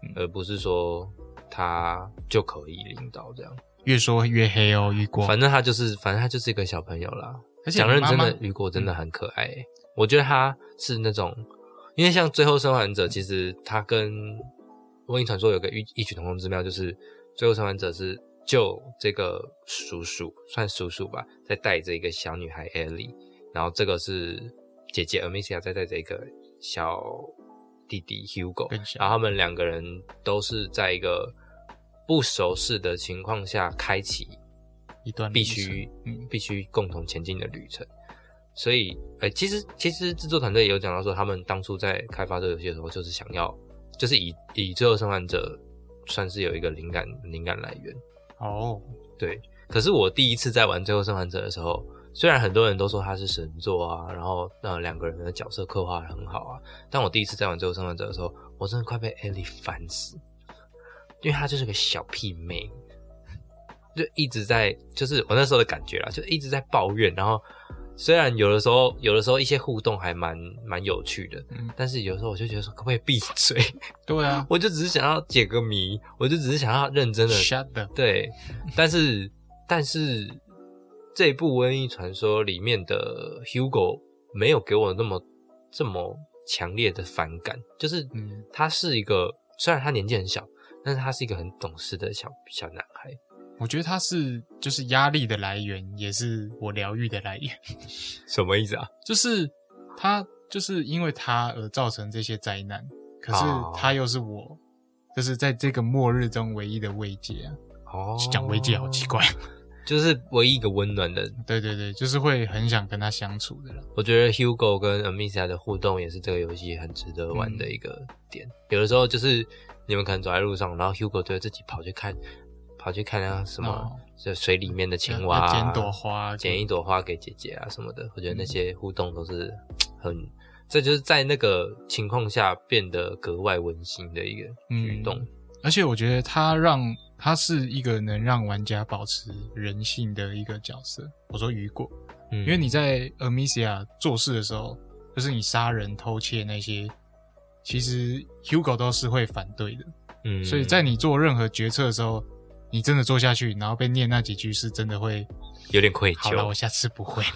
嗯而不是说他就可以领导这样。越说越黑哦，雨果。反正他就是，反正他就是一个小朋友啦。而且讲认真的雨果真的很可爱、欸，我觉得他是那种，因为像最后生还者，其实他跟瘟疫传说有个异异曲同工之妙，就是最后生还者是救这个叔叔，算叔叔吧，在带着一个小女孩艾莉，然后这个是姐姐 Amicia 在带着一个小弟弟 Hugo，然后他们两个人都是在一个不熟识的情况下开启一段必须嗯必须共同前进的旅程。所以，哎、其实其实制作团队也有讲到说，他们当初在开发这个游戏的时候，就是想要，就是以以最后生还者算是有一个灵感灵感来源。哦，对，可是我第一次在玩最后生还者的时候，虽然很多人都说他是神作啊，然后呃两个人的角色刻画得很好啊，但我第一次在玩最后生还者的时候，我真的快被艾莉烦死，因为她就是个小屁妹，就一直在，就是我那时候的感觉啦，就一直在抱怨，然后虽然有的时候有的时候一些互动还蛮蛮有趣的，嗯，但是有时候我就觉得说可不可以闭嘴，[laughs] 对啊。我就只是想要解个谜，我就只是想要认真的对，但是但是这部《瘟疫传说》里面的 Hugo 没有给我那么这么强烈的反感，就是嗯他是一个虽然他年纪很小，但是他是一个很懂事的小小男孩。我觉得他是就是压力的来源，也是我疗愈的来源。[laughs] 什么意思啊？就是他就是因为他而造成这些灾难，可是哦他又是我，就是在这个末日中唯一的慰藉啊。哦讲慰藉好奇，怪，就是唯一一个温暖的。对对对，就是会很想跟他相处的人。我觉得 Hugo 跟 Amicia 的互动也是这个游戏很值得玩的一个点。有的时候就是你们可能走在路上，然后 Hugo 就会自己跑去看，跑去看那什么哦，就水里面的青蛙、捡朵花，捡一朵花给姐姐啊什么的，我觉得那些互动都是很，这就是在那个情况下变得格外温馨的一个举动。嗯而且我觉得他让他是一个能让玩家保持人性的一个角色。我说雨果，嗯，因为你在 Amicia 做事的时候，就是你杀人、偷窃那些，其实 Hugo 都是会反对的。嗯，所以在你做任何决策的时候，你真的做下去，然后被念那几句，是真的会有点愧疚好了，我，下次不会了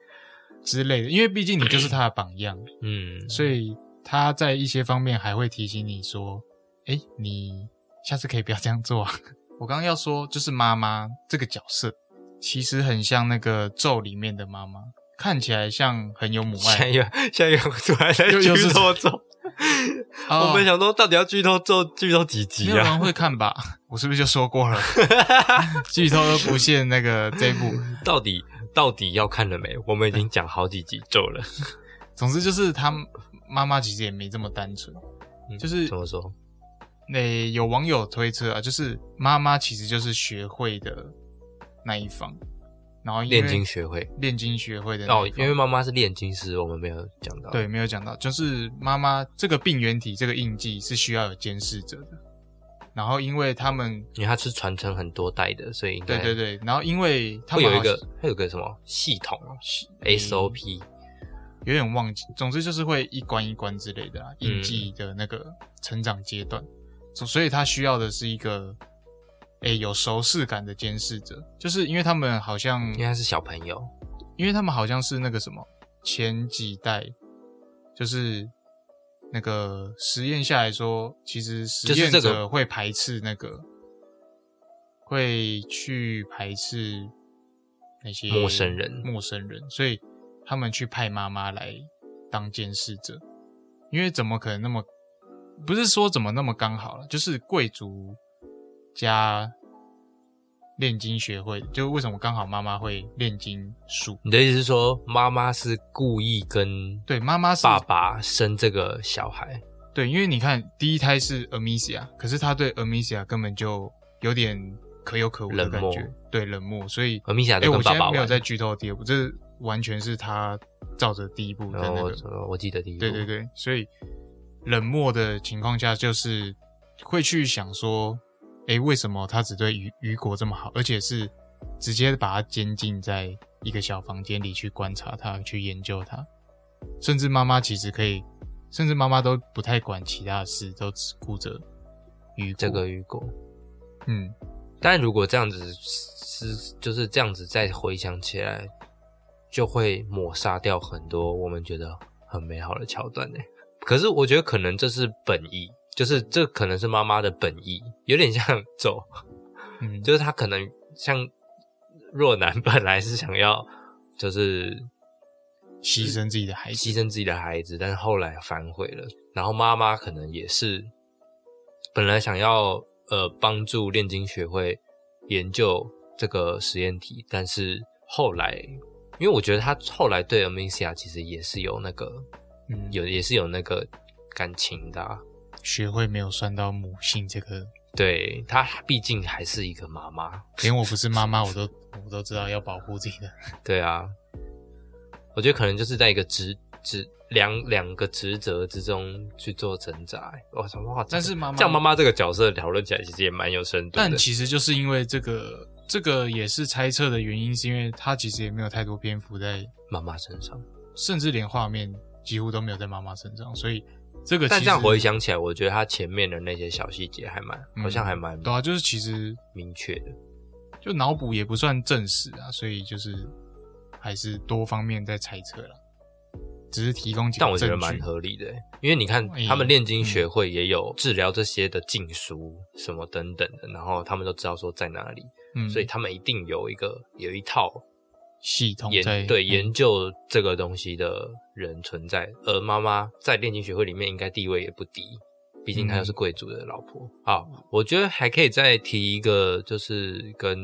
[laughs] 之类的。因为毕竟你就是他的榜样，嗯，所以他在一些方面还会提醒你说：“哎，你下次可以不要这样做啊。[laughs] ”我刚刚要说，就是妈妈这个角色，其实很像那个咒里面的妈妈，看起来像很有母爱。现在又现在又突然在剧透咒，哦我们想说到底要剧透咒剧透几集啊？有人会看吧？我是不是就说过了？[laughs] 剧透都不限那个这一部。[laughs] 到底到底要看了没？我们已经讲好几集咒了，总之就是他妈妈其实也没这么单纯，嗯就是怎么说？那有网友推测啊，就是妈妈其实就是学会的那一方，然后炼金学会炼金学会的那哦一，方因为妈妈是炼金师，我们没有讲到。对没有讲到，就是妈妈这个病原体这个印记是需要有监视者的，然后因为他们因为它是传承很多代的，所以应该对对对，然后因为他会有一个会有个什么系统，SOP，有点忘记，总之就是会一关一关之类的啊，嗯印记的那个成长阶段，所所以他需要的是一个，诶、有熟视感的监视者，就是因为他们好像因为他是小朋友，因为他们好像是那个什么前几代，就是那个实验下来说，其实实验者会排斥那个，会去排斥那些陌生人陌生人，所以他们去派妈妈来当监视者，因为怎么可能那么不是说怎么那么刚好了，就是贵族加炼金学会，就为什么刚好妈妈会炼金术？你的意思是说妈妈是故意跟对，妈妈是爸爸生这个小孩？对，因为你看第一胎是 Amicia，可是他对 Amicia 根本就有点可有可无的感觉，对，冷漠。所以，而米娅哎，我都跟爸爸玩。现在没有在剧透第二部，这完全是他照着第一部的那个，我我记得第一部，对对对，所以冷漠的情况下，就是会去想说，哎，为什么他只对雨雨果这么好，而且是直接把他监禁在一个小房间里去观察他，去研究他，甚至妈妈其实可以，甚至妈妈都不太管其他的事，都只顾着雨果。这个雨果。嗯，但如果这样子是就是这样子再回想起来，就会抹杀掉很多我们觉得很美好的桥段呢。可是我觉得可能这是本意，就是这可能是妈妈的本意，有点像 [laughs] 走，嗯，就是他可能像若男本来是想要就是牺牲自己的孩子，牺牲自己的孩子，但是后来反悔了。然后妈妈可能也是本来想要呃帮助炼金学会研究这个实验体，但是后来，因为我觉得他后来对 Amicia 其实也是有那个嗯，有也是有那个感情的啊、学会没有算到母性这个，对她毕竟还是一个妈妈，[laughs] 连我不是妈妈，我都我都知道要保护自己的。[laughs] 对啊，我觉得可能就是在一个职职两两个职责之中去做挣扎。我操哇！但是妈妈像妈妈这个角色讨论起来其实也蛮有深度的。但其实就是因为这个，这个也是猜测的原因，是因为她其实也没有太多篇幅在，妈妈身上，甚至连画面几乎都没有在妈妈身上，所以这个其实但这样回想起来，我觉得他前面的那些小细节还蛮，嗯。好像还蛮对啊，就是其实明确的。就脑补也不算证实啊，所以就是还是多方面在猜测了，只是提供但我觉得蛮合理的，因为你看哎他们炼金学会也有治疗这些的禁书什么等等的，然后他们都知道说在哪里，嗯，所以他们一定有一个有一套系统研对嗯。研究这个东西的人存在，而妈妈在炼金学会里面应该地位也不低，毕竟她又是贵族的老婆。好，我觉得还可以再提一个，就是跟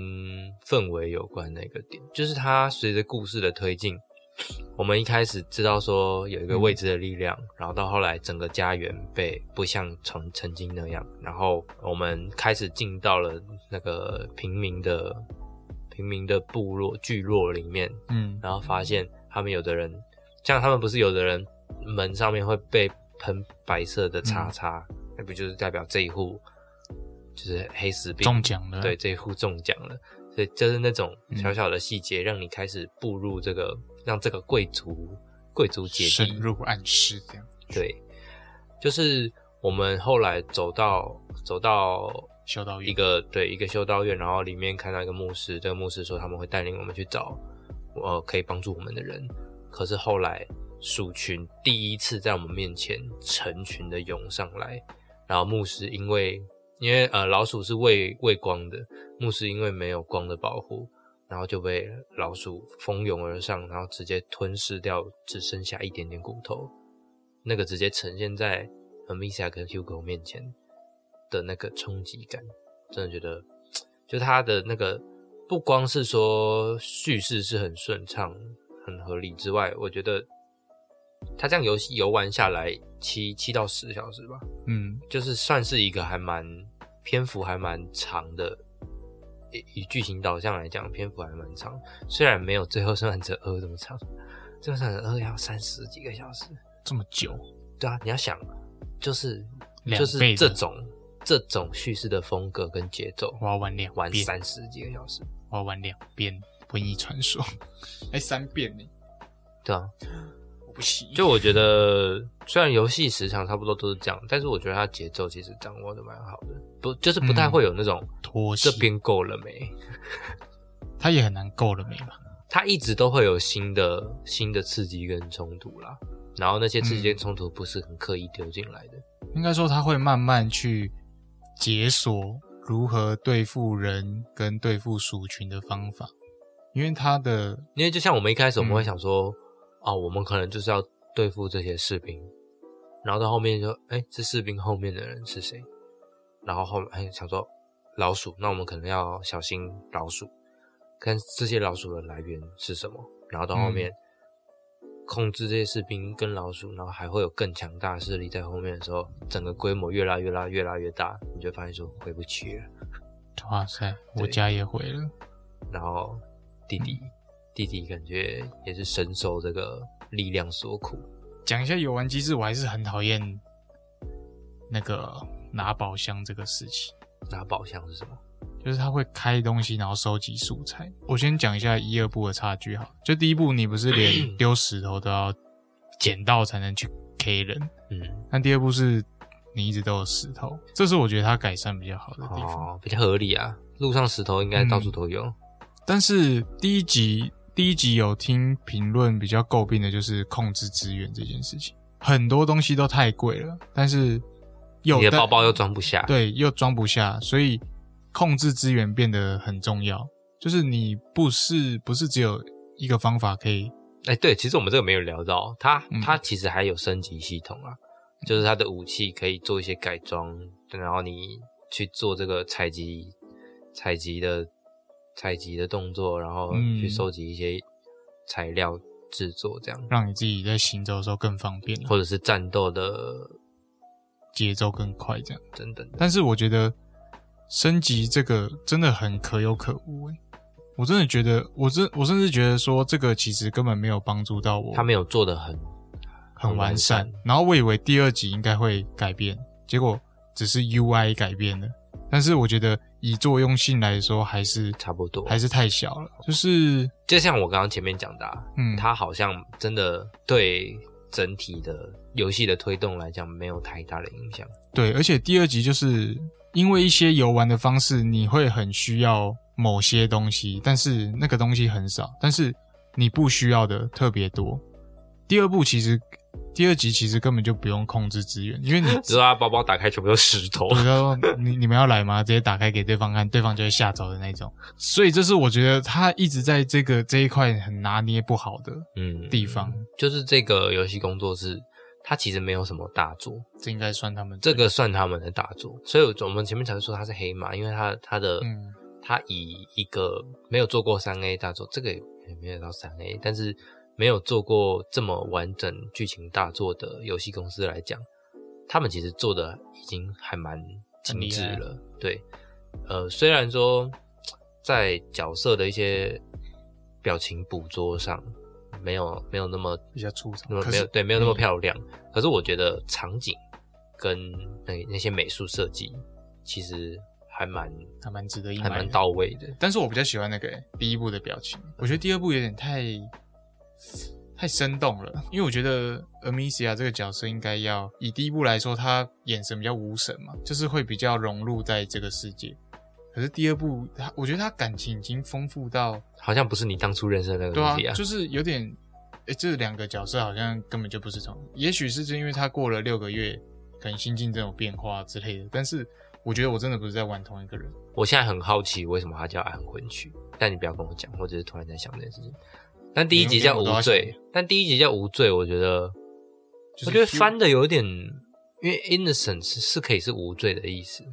氛围有关的一个点，就是它随着故事的推进，我们一开始知道说有一个未知的力量，然后到后来整个家园被不像曾曾经那样，然后我们开始进到了那个平民的平民的部落聚落里面，嗯。然后发现他们有的人，像他们不是有的人门上面会被喷白色的叉叉，那、不就是代表这一户就是黑死病中奖了，对，这一户中奖了，所以就是那种嗯小小的细节，让你开始步入这个，让这个贵族贵族阶级深入暗示这样，对，就是我们后来走到走到修道院。一个对一个修道院，然后里面看到一个牧师，这个牧师说他们会带领我们去找呃可以帮助我们的人，可是后来鼠群第一次在我们面前成群的涌上来，然后牧师因为因为呃老鼠是畏畏光的，牧师因为没有光的保护，然后就被老鼠蜂拥而上，然后直接吞噬掉，只剩下一点点骨头，那个直接呈现在 Amicia 跟 Hugo 面前。的那个冲击感，真的觉得，就他的那个不光是说叙事是很顺畅、很合理之外，我觉得他这样游戏游玩下来七七到十小时吧，嗯就是算是一个还蛮篇幅还蛮长的，以以剧情导向来讲，篇幅还蛮长。虽然没有《最后生还者二》这么长，《最后生还者二》要三十几个小时。这么久，对啊，你要想，就是就是这种这种叙事的风格跟节奏，我要玩两遍，玩三十几个小时。我要玩两遍《瘟疫传说》，[laughs] 哎，三遍呢，对啊，我不行，就我觉得，虽然游戏时长差不多都是这样，但是我觉得它节奏其实掌握的蛮好的，不就是不太会有那种、拖戏。这边够了没？[laughs] 他也很难够了没吧？它一直都会有新的新的刺激跟冲突啦，然后那些刺激跟冲突不是很刻意丢进来的，应该说他会慢慢去解锁如何对付人跟对付鼠群的方法，因为他的因为就像我们一开始我们会嗯。想说，哦，我们可能就是要对付这些士兵，然后到后面就，哎，这士兵后面的人是谁？然后后面哎想说老鼠，那我们可能要小心老鼠，看这些老鼠的来源是什么，然后到后面、控制这些士兵跟老鼠，然后还会有更强大的势力在后面的时候，整个规模越拉越拉越拉越大，你就发现说回不去了。哇塞，我家也毁了。然后弟弟，弟弟感觉也是深受这个力量所苦。讲一下游玩机制，我还是很讨厌那个拿宝箱这个事情，拿宝箱是什么？就是他会开东西，然后收集素材。我先讲一下一二部的差距哈，就第一部你不是连 [clears throat] 丢石头都要捡到才能去 K 人，嗯，但第二部是你一直都有石头，这是我觉得它改善比较好的地方。哦，比较合理啊。路上石头应该到处都有。但是第一集第一集有听评论比较诟病的就是控制资源这件事情，很多东西都太贵了，但是又你的包包又装不下。，对又装不下，所以控制资源变得很重要。就是你不是不是只有一个方法可以，哎，对，其实我们这个没有聊到，它嗯它其实还有升级系统啊，就是它的武器可以做一些改装，然后你去做这个采集采集的采集的动作，然后嗯去收集一些材料制作，这样，让你自己在行走的时候更方便，或者是战斗的节奏更快这样。等等。但是我觉得升级这个真的很可有可无诶、我真的觉得，我真我甚至觉得说这个其实根本没有帮助到我，他没有做的很很完善。然后我以为第二集应该会改变，结果只是 UI 改变了。但是我觉得以作用性来说，还是差不多，还是太小了。就是就像我刚刚前面讲的、啊，嗯，它好像真的对整体的游戏的推动来讲没有太大的影响。对，而且第二集就是因为一些游玩的方式，你会很需要某些东西，但是那个东西很少，但是你不需要的特别多。第二部其实第二集其实根本就不用控制资源，因为你 [laughs] 只是他包包打开全部都是石头比，如说你你们要来吗？直接打开给对方看，对方就会吓走的那种。所以这是我觉得他一直在这个这一块很拿捏不好的嗯，地方，就是这个游戏工作室，它其实没有什么大作，这应该算他们这个算他们的大作。所以我们前面才会说他是黑马，因为他他的嗯它以一个没有做过三 A 大作，这个也没有到三 A，但是没有做过这么完整剧情大作的游戏公司来讲，他们其实做的已经还蛮精致了。对，呃，虽然说在角色的一些表情捕捉上没有没有那么比较粗糙那么没有对没有那么嗯漂亮，可是我觉得场景跟那那些美术设计其实还蛮还蛮值得一，还蛮到位的。但是我比较喜欢那个、欸第一部的表情，我觉得第二部有点太太生动了，因为我觉得 Amicia 这个角色应该要以第一部来说，他眼神比较无神嘛，就是会比较融入在这个世界。可是第二部，他我觉得他感情已经丰富到，好像不是你当初认识的那个对啊东西啊，，就是有点，诶、这两个角色好像根本就不是同，也许是因为他过了六个月，可能心境真有变化之类的，但是我觉得我真的不是在玩同一个人。我现在很好奇为什么他叫安魂曲，[laughs] 但你不要跟我讲，我只是突然在想这件事情。但第一集叫无罪，但第一集叫无罪，我觉得，就是我觉得翻的有点，因为 innocence 是可以是无罪的意思，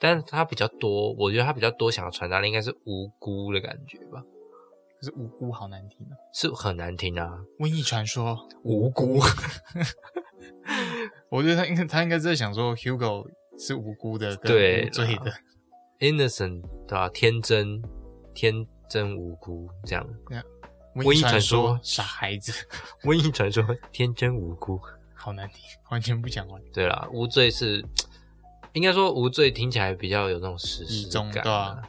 但是他比较多，我觉得他比较多想要传达的应该是无辜的感觉吧，可是无辜好难听啊！是很难听啊。瘟疫传说无辜，[laughs] 我觉得他应该他应该是在想说 Hugo 是无辜的，跟对无罪的，innocent 对吧、天真，天真无辜这样。瘟疫传传说说傻孩子，瘟疫传说天真无辜。好难听，完全不想玩。对啦，无罪是应该说无罪听起来比较有那种史以诗感、中对啊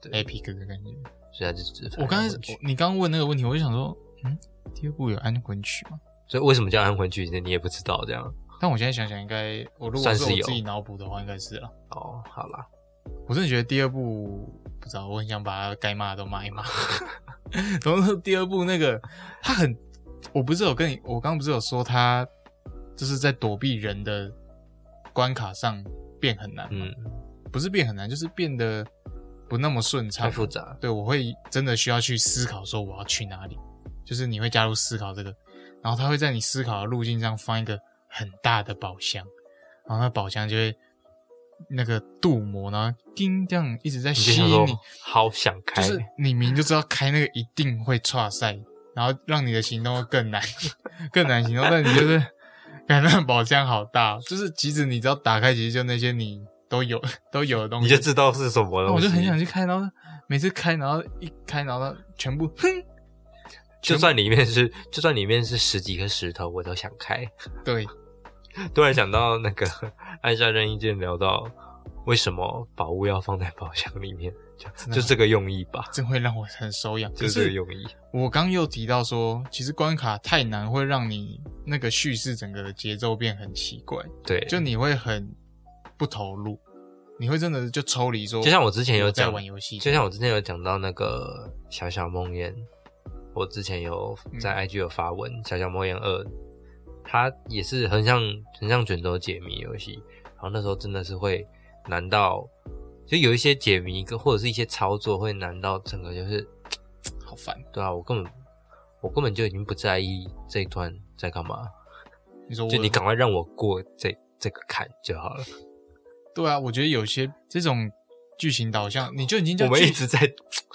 对 epic 的感觉。所以它就只是我刚开你刚刚问那个问题，我就想说，嗯，第二部有安魂曲吗？所以为什么叫安魂曲？你也不知道这样。但我现在想想，应该我如果算是我自己脑补的话，应该是啊。哦，好啦，我真的觉得第二部不知道，我很想把它该骂的都骂一骂。[laughs] 然后第二部那个他很，我不是有跟你，我刚刚不是有说他就是在躲避人的关卡上变很难吗？嗯，不是变很难，就是变得不那么顺畅，太复杂。对，我会真的需要去思考说我要去哪里，就是你会加入思考这个，然后他会在你思考的路径上放一个很大的宝箱，然后那宝箱就会那个镀膜，然后叮这样一直在吸引你，好想开，就是你明明就知道开那个一定会岔赛，然后让你的行动会更难，[laughs] 更难行动，但你就是感觉那宝箱好大，就是即使你只要打开，其实就那些你都有 [laughs] 都有的东西，你就知道是什么了。我就很想去开，然后每次开，然后一开，然后全部哼，就算里面是就算里面是十几颗石头，我都想开。对，[laughs] 突然想到那个 [laughs] 按下任意键聊到为什么宝物要放在宝箱里面，就就这个用意吧，真会让我很手痒。就是这个用意。我刚又提到说，其实关卡太难，会让你那个叙事整个的节奏变很奇怪。对，就你会很不投入，你会真的就抽离说，就像我之前有在玩游戏，就像我之前有讲到那个小小梦魇，我之前有在 IG 有发文，小小梦魇二，它也是很像很像卷轴解谜游戏，然后那时候真的是会难到，就有一些解谜跟或者是一些操作会难到整个就是。[tsk] 好烦，对啊，我根本我根本就已经不在意这一段在干嘛。你说，就你赶快让我过这这个坎就好了。对啊，我觉得有些这种剧情导向，你就已经叫我们一直在，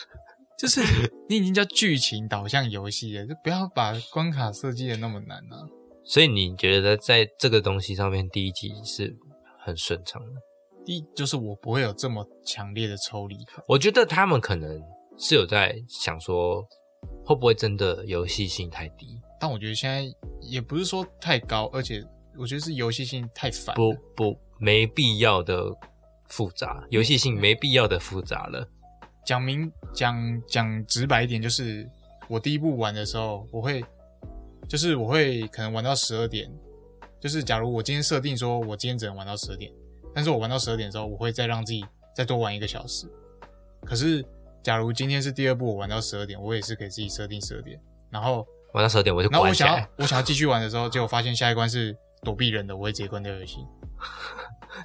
[laughs] 就是你已经叫剧情导向游戏了，就不要把关卡设计的那么难啊。所以你觉得在这个东西上面，第一集是很顺畅的？第一就是我不会有这么强烈的抽离感。我觉得他们可能。是有在想说，会不会真的游戏性太低？但我觉得现在也不是说太高，而且我觉得是游戏性太烦。不不，没必要的复杂，游戏性没必要的复杂了。讲明讲讲直白一点，就是我第一步玩的时候，我会就是我会可能玩到十二点，就是假如我今天设定说我今天只能玩到十二点，但是我玩到十二点之后，我会再让自己再多玩一个小时。可是。假如今天是第二部，我玩到十二点，我也是给自己设定十二点，然后玩到十二点我就。然后我想要我想要继续玩的时候，结果发现下一关是躲避人的，我会直接关掉游戏。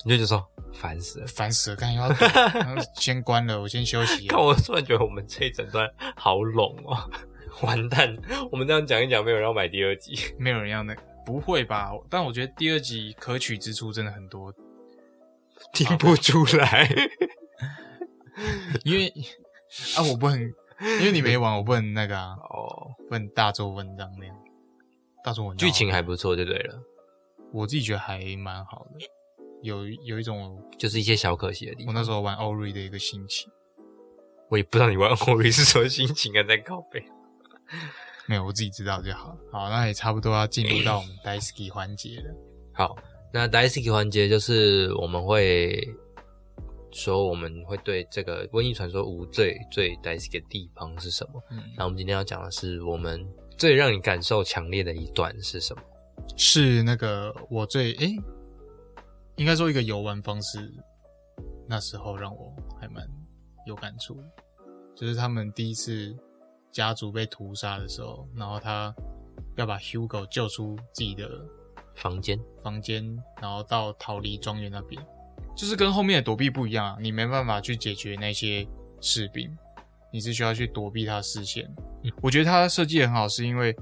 你就就说烦死了，烦死了，看要先关了，我先休息。[laughs] 看我突然觉得我们这一整段好冷哦，完蛋！我们这样讲一讲，没有人要买第二集，没有人要那不会吧？但我觉得第二集可取之处真的很多，[laughs] 听不出来，[laughs] 因为。[laughs] 啊，我不能，因为你没玩，我不能那个啊，哦，不能大做文章那样，大做文章，剧情还不错就对了，我自己觉得还蛮好的，有有一种就是一些小可惜的地方。我那时候玩奥瑞的一个心情，我也不知道你玩奥瑞是什么心情啊，在告背，没有，我自己知道就好。好，那也差不多要进入到我们 Daisy 环节了。好，那 Daisy 环节就是我们会。说我们会对这个《瘟疫传说》无罪最最担心的地方是什么？嗯，那我们今天要讲的是我们最让你感受强烈的一段是什么？是那个我最诶，应该说一个游玩方式，那时候让我还蛮有感触，就是他们第一次家族被屠杀的时候，然后他要把 Hugo 救出自己的房间，房间，然后到逃离庄园那边。就是跟后面的躲避不一样啊，你没办法去解决那些士兵，你是需要去躲避他视线。我觉得他设计很好，是因为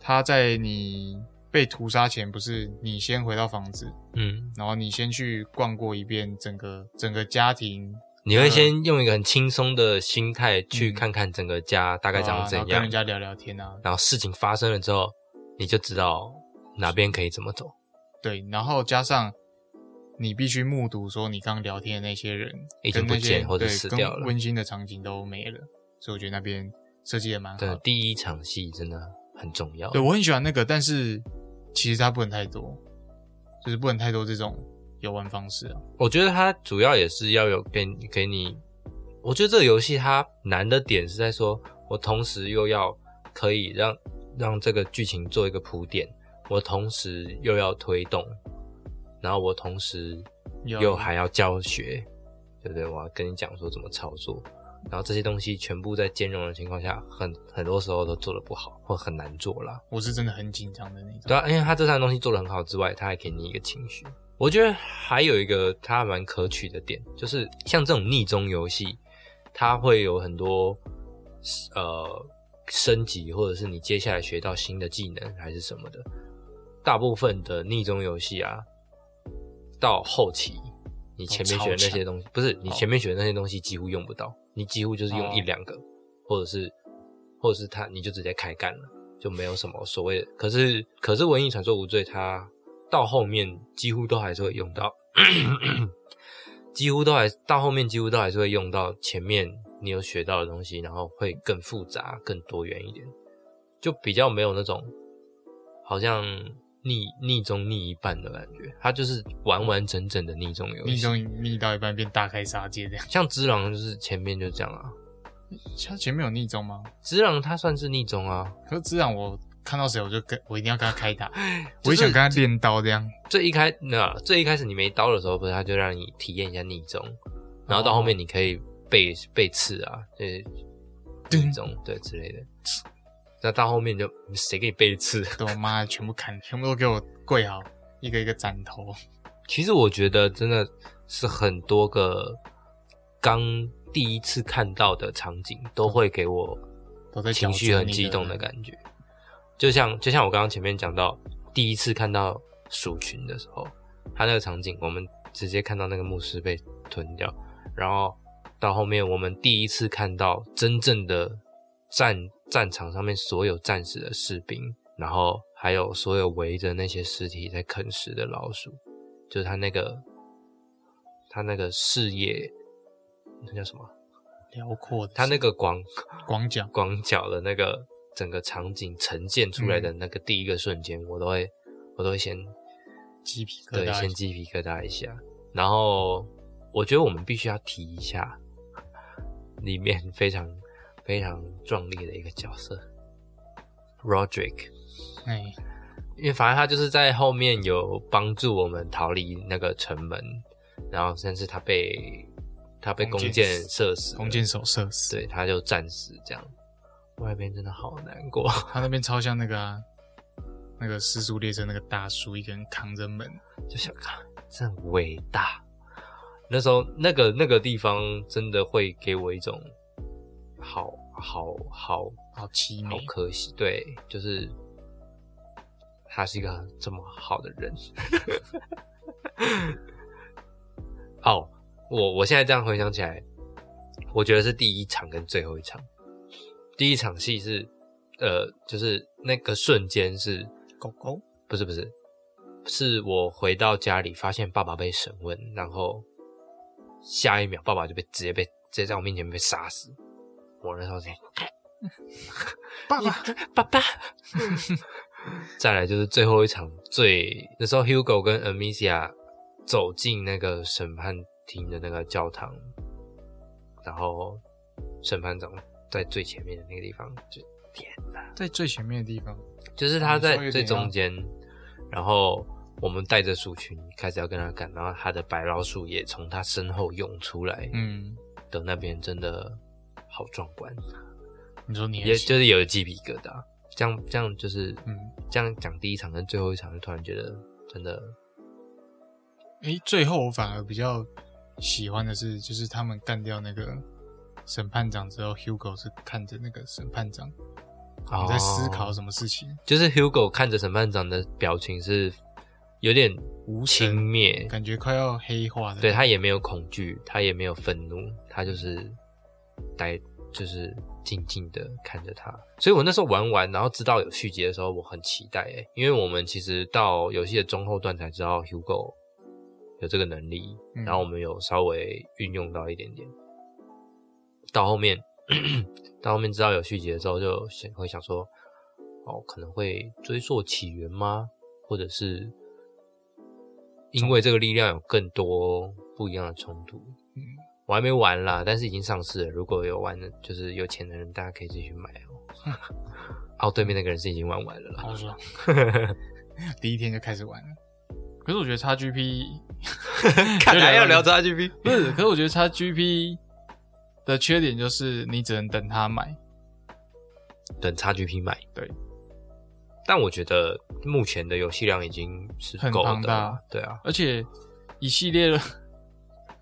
他在你被屠杀前，不是你先回到房子，嗯，然后你先去逛过一遍整个整个家庭，你会先用一个很轻松的心态去看看整个家大概长怎样，跟人家聊聊天啊，然后事情发生了之后，你就知道哪边可以怎么走。对，然后加上。你必须目睹说你刚聊天的那些人已经不见或者死掉了，温馨的场景都没了，所以我觉得那边设计也蛮好。对，第一场戏真的很重要。对我很喜欢那个，但是其实它不能太多，就是不能太多这种游玩方式啊。我觉得它主要也是要有给给你，我觉得这个游戏它难的点是在说，我同时又要可以让让这个剧情做一个铺垫，我同时又要推动。然后我同时又还要教学，对不对？我要跟你讲说怎么操作，然后这些东西全部在兼容的情况下，很很多时候都做的不好，或很难做啦。我是真的很紧张的那种。对啊，因为他这三东西做的很好之外，他还给你一个情绪。我觉得还有一个他蛮可取的点，就是像这种逆中游戏，它会有很多呃升级，或者是你接下来学到新的技能还是什么的。大部分的逆中游戏啊。到后期，你前面学的那些东西，不是你前面学的那些东西几乎用不到，你几乎就是用一两个，或者是，或者是他你就直接开干了，就没有什么所谓的。可是可是《文艺传说无罪》它到后面几乎都还是会用到，[clears throat] 几乎都还到后面几乎都还是会用到前面你有学到的东西，然后会更复杂、更多元一点，就比较没有那种好像逆逆中逆一半的感觉，它就是完完整整的逆中游戏。逆中逆到一半变大开杀戒这样。像之狼就是前面就这样啊，它前面有逆中吗？之狼它算是逆中啊，可是之狼我看到谁我就跟我一定要跟他开打，[laughs] 就是我也想跟他练刀这样。最一开那最一开始你没刀的时候，不是他就让你体验一下逆中，然后到后面你可以背背刺啊，对逆中对之类的。那到后面就谁给你背刺？[laughs] 对我妈全部砍，全部都给我跪好，一个一个斩头。其实我觉得真的是很多个刚第一次看到的场景，都会给我情绪很激动的感觉。就像就像我刚刚前面讲到，第一次看到鼠群的时候，他那个场景，我们直接看到那个牧师被吞掉，然后到后面我们第一次看到真正的战战场上面所有战死的士兵，然后还有所有围着那些尸体在啃食的老鼠，就是他那个他那个视野，那叫什么？辽阔的，他那个广广角广角的那个整个场景呈现出来的那个第一个瞬间，我都会我都会先鸡皮疙对瘩，先鸡皮疙瘩一下。然后我觉得我们必须要提一下里面非常非常壮丽的一个角色，Roderick。哎，因为反正他就是在后面有帮助我们逃离那个城门，然后甚至他被他被弓箭射死，弓箭手射死。对，他就战死这样。外边真的好难过，[laughs] 他那边超像那个啊，那个失速列车那个大叔，一个人扛着门，就想看，真伟大。那时候那个那个地方真的会给我一种好好好好凄好。可惜，对，就是他是一个这么好的人。[laughs] 哦，我我现在这样回想起来，我觉得是第一场跟最后一场。第一场戏是，呃，就是那个瞬间是狗狗不是不是，是我回到家里发现爸爸被审问，然后下一秒爸爸就被直接被直接在我面前被杀死。我那时候就爸爸，爸爸。再来就是最后一场最那时候，Hugo 跟 Amicia 走进那个审判厅的那个教堂，然后审判长在最前面的那个地方，就天哪！在最前面的地方，就是他在最中间，然后我们带着鼠群开始要跟他赶，然后他的白老鼠也从他身后涌出来嗯，的那边，真的好壮观，你说你也就是有鸡皮疙瘩。这样这样就是，嗯，这样讲第一场跟最后一场，就突然觉得真的诶，最后我反而比较喜欢的是，就是他们干掉那个审判长之后，Hugo 是看着那个审判长，你在思考哦什么事情，就是 Hugo 看着审判长的表情是有点无轻神，蔑，感觉快要黑化的。对他也没有恐惧，他也没有愤怒，他就是呆，就是静静的看着他。所以我那时候玩完，然后知道有续集的时候，我很期待诶，因为我们其实到游戏的中后段才知道 Hugo 有这个能力，嗯然后我们有稍微运用到一点点。到后面，[clears throat] 到后面知道有续集的时候，就想会想说，哦，可能会追溯起源吗？或者是因为这个力量有更多不一样的冲突？嗯，我还没玩啦，但是已经上市了。如果有玩的，就是有钱的人，大家可以自己去买哦。[laughs] 哦，对面那个人是已经玩完了啦。好爽，[laughs] 第一天就开始玩了。可是我觉得 XGP [laughs] 看来要聊 XGP，不是，可是我觉得 XGP 的缺点就是你只能等他买，等 XGP 买。对，但我觉得目前的游戏量已经是很够庞大对啊。而且一系列的，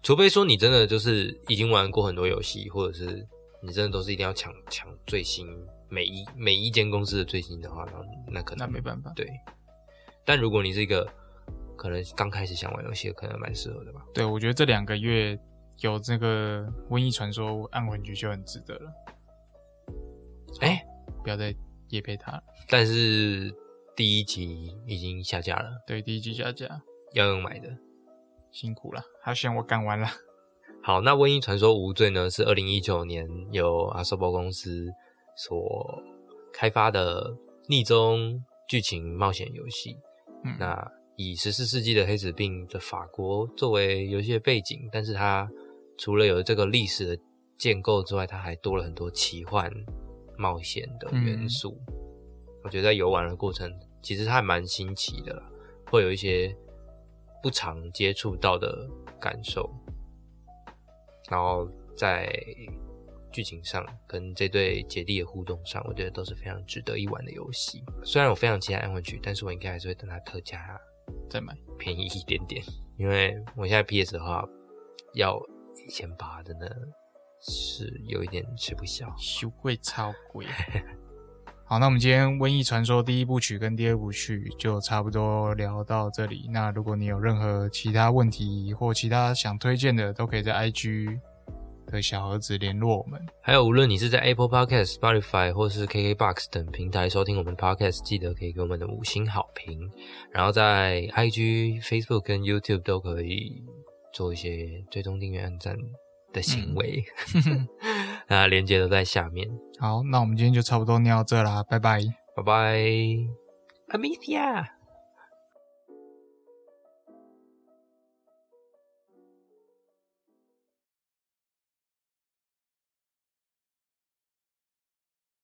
除非说你真的就是已经玩过很多游戏，或者是你真的都是一定要抢抢最新每一每一间公司的最新的话，那那可能那没办法。对。但如果你是一个可能刚开始想玩游戏，可能蛮适合的吧。对，我觉得这两个月有这个《瘟疫传说》暗魂局就很值得了。哎、不要再夜配它了。但是第一集已经下架了，对，第一集下架，要用买的。辛苦了，好险我赶完了。好，那《瘟疫传说：无罪》呢，是二零一九年由阿索波公司所开发的逆中剧情冒险游戏。嗯，那以十四世纪的黑死病的法国作为游戏的背景，但是它除了有这个历史的建构之外，它还多了很多奇幻冒险的元素。我觉得在游玩的过程，其实它还蛮新奇的，会有一些不常接触到的感受。然后在剧情上跟这对姐弟的互动上，我觉得都是非常值得一玩的游戏。虽然我非常期待安魂曲，但是我应该还是会等它特价再买，便宜一点点。因为我现在 PS 的话要一千八，真的是有一点吃不消，修贵超贵。[laughs] 好，那我们今天《瘟疫传说》第一部曲跟第二部曲就差不多聊到这里。那如果你有任何其他问题或其他想推荐的，都可以在 IG 的小盒子联络我们。还有，无论你是在 Apple Podcast、Spotify 或是 KKBox 等平台收听我们的 Podcast，记得可以给我们的五星好评。然后在 IG、Facebook 跟 YouTube 都可以做一些追踪、订阅、按赞的行为。[laughs] 那链接都在下面。好，那我们今天就差不多聊到这啦，拜拜，拜拜，Amicia。